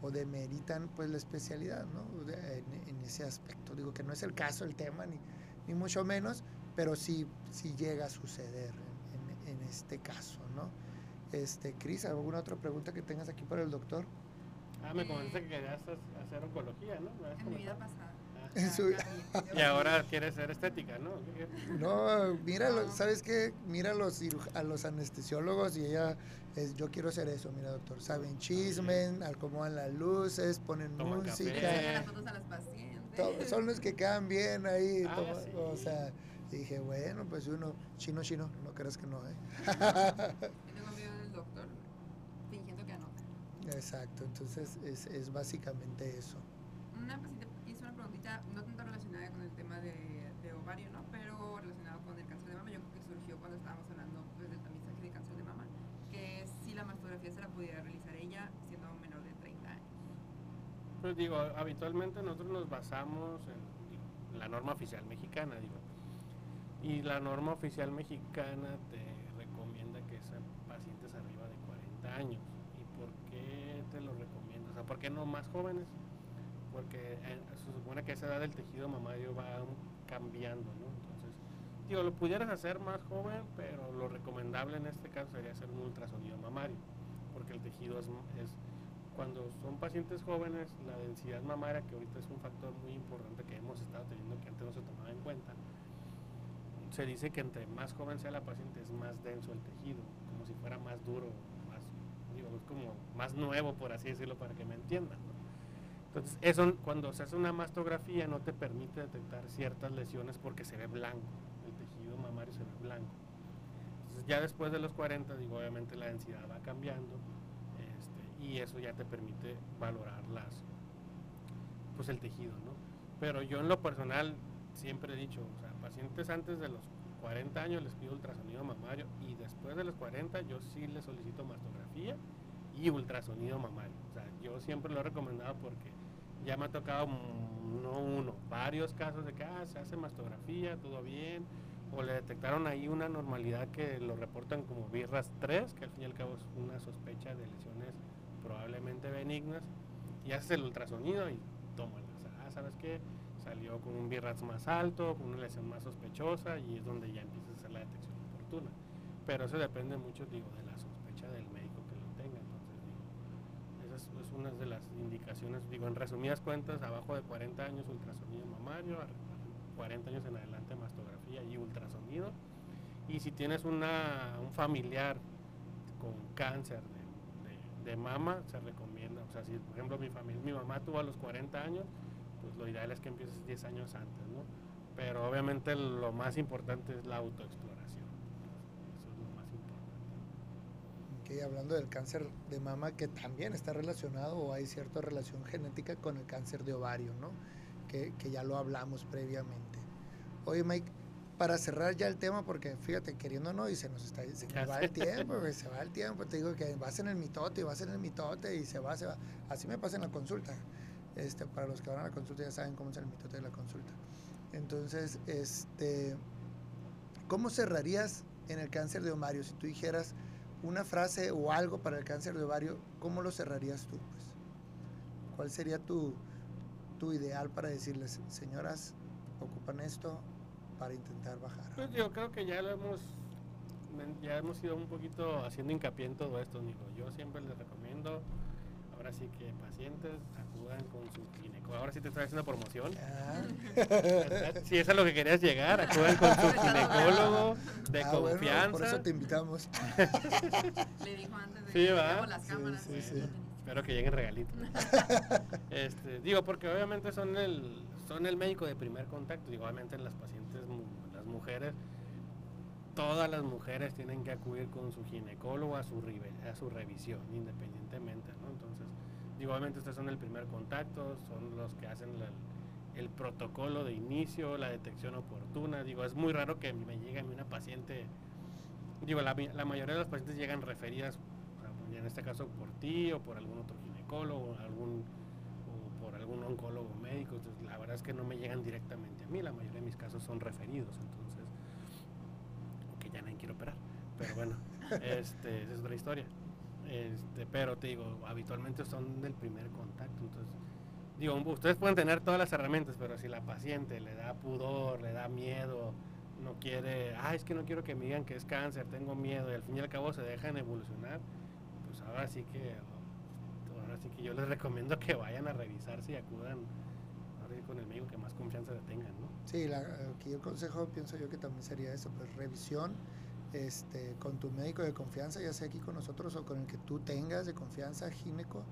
o demeritan pues la especialidad, ¿no? De- En, en ese aspecto. Digo que no es el caso, el tema, ni, ni mucho menos, pero sí, sí llega a suceder en, en- en este caso, ¿no? Este, Cris, ¿alguna otra pregunta que tengas aquí para el doctor? Ah, me comentaste que querías hacer- oncología, ¿no? ¿Me habías En mi vida pasada. En su- Acá, Y ahora quieres ser estética, ¿no? No, míralo, No. ¿sabes qué? Mira a los, a los anestesiólogos y ella, es, yo quiero ser eso, mira doctor, saben chismen, acomodan las luces, ponen Toman música, sacan las fotos a las pacientes. to- son los que quedan bien ahí, Ah, toma- sí. o sea, dije, bueno, pues uno, chino, chino, no creas que no, ¿eh? Yo tengo miedo del doctor fingiendo que anota. Exacto, entonces es, es básicamente eso. Una paciente preguntita no tanto relacionada con el tema de, de ovario, ¿no? Pero relacionado con el cáncer de mama. Yo creo que surgió cuando estábamos hablando pues, del tamizaje de cáncer de mama. Que si la mastografía se la pudiera realizar ella siendo menor de 30 años. Pues digo, habitualmente nosotros nos basamos en la norma oficial mexicana, digo. Y la norma oficial mexicana te recomienda que sean pacientes arriba de 40 años. ¿Y por qué te lo recomienda? O sea, ¿por qué no más jóvenes? Porque eh, se supone que esa edad el tejido mamario va cambiando, ¿no? Entonces, digo, lo pudieras hacer más joven, pero lo recomendable en este caso sería hacer un ultrasonido mamario, porque el tejido es, cuando son pacientes jóvenes, la densidad mamaria, que ahorita es un factor muy importante que hemos estado teniendo que antes no se tomaba en cuenta, se dice que entre más joven sea la paciente es más denso el tejido, como si fuera más duro, más, digo, como más nuevo, por así decirlo, para que me entiendan. Entonces, eso cuando se hace una mastografía no te permite detectar ciertas lesiones porque se ve blanco, el tejido mamario se ve blanco. Entonces, ya después de los 40, digo, obviamente la densidad va cambiando este, y eso ya te permite valorar las, pues el tejido, ¿no? Pero yo en lo personal siempre he dicho, o sea, pacientes antes de los 40 años les pido ultrasonido mamario y después de los 40 yo sí les solicito mastografía y ultrasonido mamario. O sea, yo siempre lo he recomendado porque ya me ha tocado no uno, varios casos de que ah, se hace mastografía, todo bien, o le detectaron ahí una normalidad que lo reportan como birras 3, que al fin y al cabo es una sospecha de lesiones probablemente benignas, y haces el ultrasonido y tómala. O sea, ah, ¿sabes qué? Salió con un birras más alto, con una lesión más sospechosa, y es donde ya empiezas a hacer la detección oportuna. Pero eso depende mucho, digo, de la sospecha del médico que lo tenga. Entonces, digo, esa es, es una de las indicaciones, digo, en resumidas cuentas, abajo de 40 años ultrasonido mamario, a 40 años en adelante mastografía y ultrasonido. Y si tienes una, un familiar con cáncer de, de, de, mama, se recomienda, o sea, si por ejemplo mi familia, mi mamá tuvo a los 40 años, pues lo ideal es que empieces 10 años antes, ¿no? Pero obviamente lo más importante es la autoexploración. Eso es lo más Okay, hablando del cáncer de mama, que también está relacionado o hay cierta relación genética con el cáncer de ovario, ¿no? Que, que ya lo hablamos previamente. Oye, Mike, para cerrar ya el tema, porque fíjate, queriendo no, y se nos está, se nos va el tiempo, se va el tiempo, te digo que vas en el mitote, y vas en el mitote, y se va, se va. Así me pasa en la consulta. Este, para los que van a la consulta ya saben cómo es el mitote de la consulta. Entonces, este, ¿cómo cerrarías en el cáncer de ovario? Si tú dijeras una frase o algo para el cáncer de ovario, ¿cómo lo cerrarías tú? Pues? ¿Cuál sería tu, tu ideal para decirles, señoras, ocupan esto para intentar bajar? Pues yo creo que ya hemos ya hemos ido un poquito haciendo hincapié en todo esto, digo, yo siempre les recomiendo ahora sí que pacientes acudan con su. Ahora sí te estoy haciendo promoción. Ah. Si eso es lo que querías llegar, acudan con su ginecólogo de ah, confianza. Bueno, por eso te invitamos. Le dijo antes de sí, que ¿va? las cámaras. Sí, sí, sí. Espero que lleguen regalitos. este, digo, porque obviamente son el, son el médico de primer contacto. Digo, obviamente las pacientes, las mujeres, todas las mujeres tienen que acudir con su ginecólogo a su, a su revisión, independientemente, ¿no? Digo, obviamente ustedes son el primer contacto, son los que hacen la, el protocolo de inicio, la detección oportuna. Digo, es muy raro que me llegue a mí una paciente, digo, la, la mayoría de las pacientes llegan referidas, en este caso por ti o por algún otro ginecólogo, algún, o por algún oncólogo médico. Entonces, la verdad es que no me llegan directamente a mí, la mayoría de mis casos son referidos. Entonces, ya nadie quiere operar. Pero bueno, este, esa es otra historia. Este, pero te digo, habitualmente son del primer contacto. Entonces, digo, ustedes pueden tener todas las herramientas, pero si la paciente le da pudor, le da miedo, no quiere, ah, es que no quiero que me digan que es cáncer, tengo miedo, y al fin y al cabo se dejan evolucionar, pues ahora sí que, ahora sí que yo les recomiendo que vayan a revisarse y acudan ahora sí con el médico que más confianza le tengan, ¿no? Sí, el consejo pienso yo que también sería eso, pues revisión este, con tu médico de confianza, ya sea aquí con nosotros o con el que tú tengas de confianza, gineco,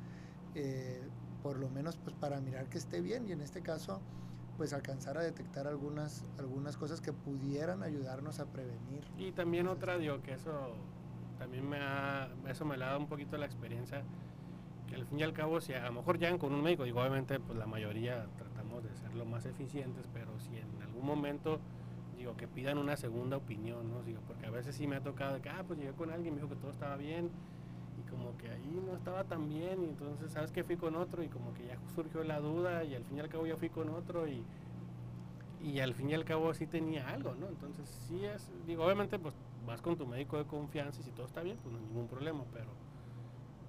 eh, por lo menos pues para mirar que esté bien y en este caso pues alcanzar a detectar algunas, algunas cosas que pudieran ayudarnos a prevenir. Y también otra, digo que eso también me ha, eso me ha dado un poquito la experiencia, que al fin y al cabo si a lo mejor llegan con un médico, digo obviamente pues la mayoría tratamos de ser lo más eficientes, pero si en algún momento digo, que pidan una segunda opinión, ¿no? Digo, porque a veces sí me ha tocado que, ah, pues llegué con alguien, me dijo que todo estaba bien, y como que ahí no estaba tan bien, y entonces, ¿sabes que Fui con otro, y como que ya surgió la duda, y al fin y al cabo yo fui con otro, y, y al fin y al cabo sí tenía algo, ¿no? Entonces, sí es, digo, obviamente, pues vas con tu médico de confianza, y si todo está bien, pues no hay ningún problema, pero,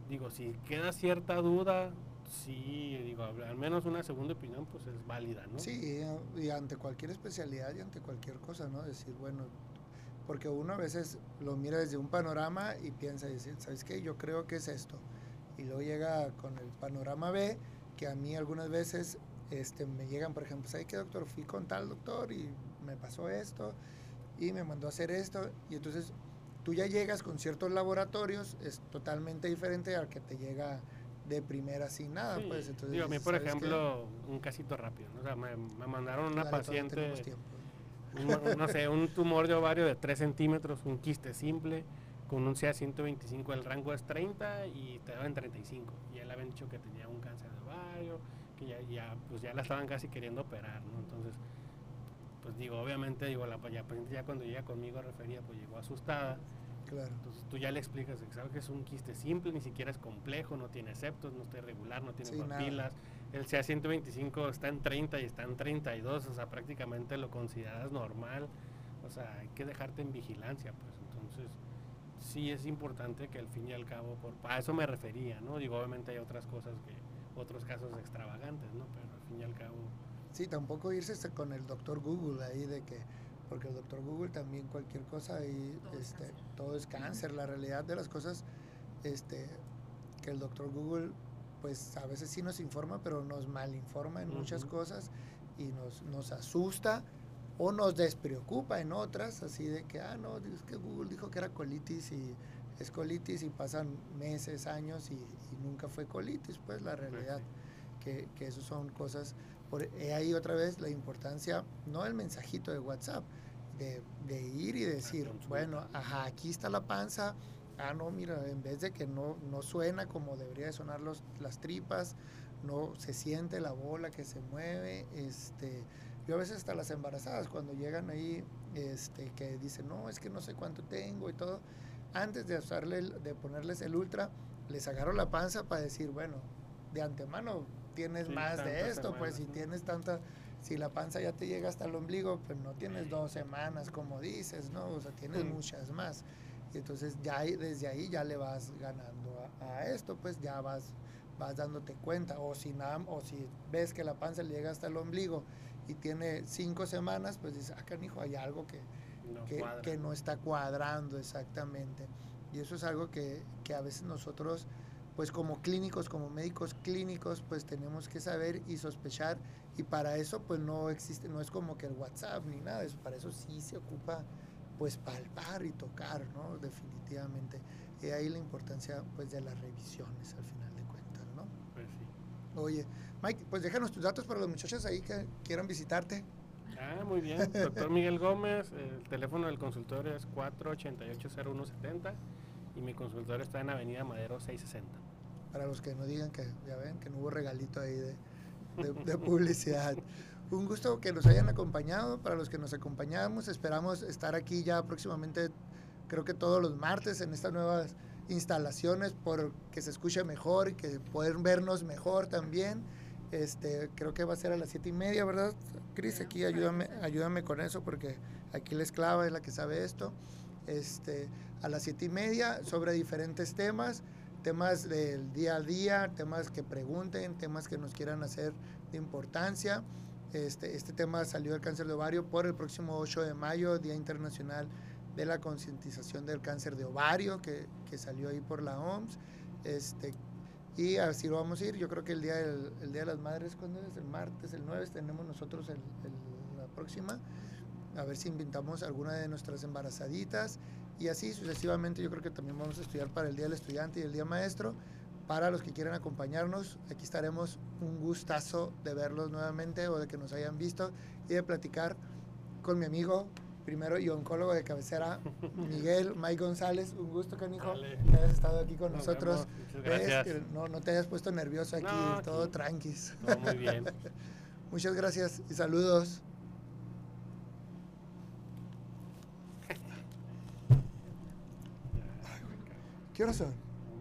digo, si queda cierta duda, sí, digo, al menos una segunda opinión pues es válida, ¿no? Sí, y ante cualquier especialidad y ante cualquier cosa, ¿no? Decir, bueno, porque uno a veces lo mira desde un panorama y piensa, decir, ¿sabes qué? Yo creo que es esto. Y luego llega con el panorama B, que a mí algunas veces este, me llegan, por ejemplo, ¿sabes qué, doctor? Fui con tal doctor y me pasó esto y me mandó a hacer esto. Y entonces tú ya llegas con ciertos laboratorios, es totalmente diferente al que te llega de primera sin nada. pues, entonces, digo, a mí, por ejemplo, un casito rápido. ¿no? O sea, me, me mandaron una paciente, un, no sé, un tumor de ovario de 3 centímetros, un quiste simple, con un CA125, el rango es 30 y te daban 35. Y él había dicho que tenía un cáncer de ovario, que ya, ya, pues ya la estaban casi queriendo operar, ¿no? Entonces, pues digo, obviamente, digo, la, ya, ya cuando llega conmigo refería, pues llegó asustada entonces tú ya le explicas que sabes que es un quiste simple, ni siquiera es complejo, no tiene septos, no está irregular, no tiene papilas. El CA125 está en 30 y está en 32, o sea, prácticamente lo consideras normal. O sea, hay que dejarte en vigilancia, pues. Entonces, sí es importante que al fin y al cabo, por, a eso me refería, ¿no? Digo, obviamente hay otras cosas que, otros casos extravagantes, ¿no? Pero al fin y al cabo... Sí, tampoco irse con el doctor Google ahí de que porque el doctor Google también cualquier cosa y todo, este, es todo es cáncer. La realidad de las cosas, este, que el doctor Google, pues a veces sí nos informa, pero nos malinforma en muchas cosas y nos, nos asusta o nos despreocupa en otras, así de que, ah, no, es que Google dijo que era colitis y es colitis y pasan meses, años y, nunca fue colitis, pues la realidad, que, que eso son cosas, por ahí otra vez la importancia, no el mensajito de WhatsApp, de, ir y decir, bueno, ajá, aquí está la panza, ah, no, mira, en vez de que no, no suena como debería de sonar los, las tripas, no se siente la bola que se mueve, este, yo a veces hasta las embarazadas cuando llegan ahí, este, que dicen, no, es que no sé cuánto tengo y todo, antes de, usarle, de ponerles el ultra, les agarro la panza para decir, bueno, de antemano tienes más de esto, pues si tienes tanta si la panza ya te llega hasta el ombligo, pues no tienes dos semanas como dices, ¿no? O sea, tienes muchas más. Y entonces ya desde ahí ya le vas ganando a, esto, pues ya vas, vas dándote cuenta. O si, o si ves que la panza le llega hasta el ombligo y tiene cinco semanas, pues dices, ah, canijo, hay algo que no, que, que no está cuadrando exactamente. Y eso es algo que, que a veces nosotros pues como clínicos, como médicos clínicos, pues tenemos que saber y sospechar y para eso pues no existe, no es como que el WhatsApp ni nada, eso, para eso sí se ocupa pues palpar y tocar, ¿no? Definitivamente. Y ahí la importancia pues de las revisiones al final de cuentas, ¿no? Pues sí. Oye, Mike, pues déjanos tus datos para los muchachos ahí que quieran visitarte. Ah, muy bien. Doctor Miguel Gómez, el teléfono del consultorio es 488-0170 y mi consultorio está en Avenida Madero 660. Para los que no digan que, ya ven, que no hubo regalito ahí de, de, publicidad. Un gusto que nos hayan acompañado. Para los que nos acompañamos, esperamos estar aquí ya próximamente, creo que todos los martes en estas nuevas instalaciones, por que se escuche mejor y que puedan vernos mejor también. Este, creo que va a ser a las siete y media, ¿verdad? Cris, aquí ayúdame, ayúdame con eso porque aquí la esclava es la que sabe esto este, a las siete y media sobre diferentes temas, temas del día a día, temas que pregunten, temas que nos quieran hacer de importancia. Este, este tema salió del cáncer de ovario por el próximo 8 de mayo, Día Internacional de la Concientización del Cáncer de Ovario, que, que, salió ahí por la OMS. Este, y así lo vamos a ir. Yo creo que el Día, el, día de las Madres, ¿cuándo es? El martes, el 9, tenemos nosotros el, la próxima a ver si invitamos alguna de nuestras embarazaditas y así sucesivamente yo creo que también vamos a estudiar para el Día del Estudiante y el Día Maestro. Para los que quieran acompañarnos, aquí estaremos un gustazo de verlos nuevamente o de que nos hayan visto y de platicar con mi amigo primero y oncólogo de cabecera, Miguel Mike González. Un gusto, canijo, que hayas estado aquí con nosotros. no, no te hayas puesto nervioso aquí, todo tranquis. muy bien. Muchas gracias y saludos. ¿Qué hora son?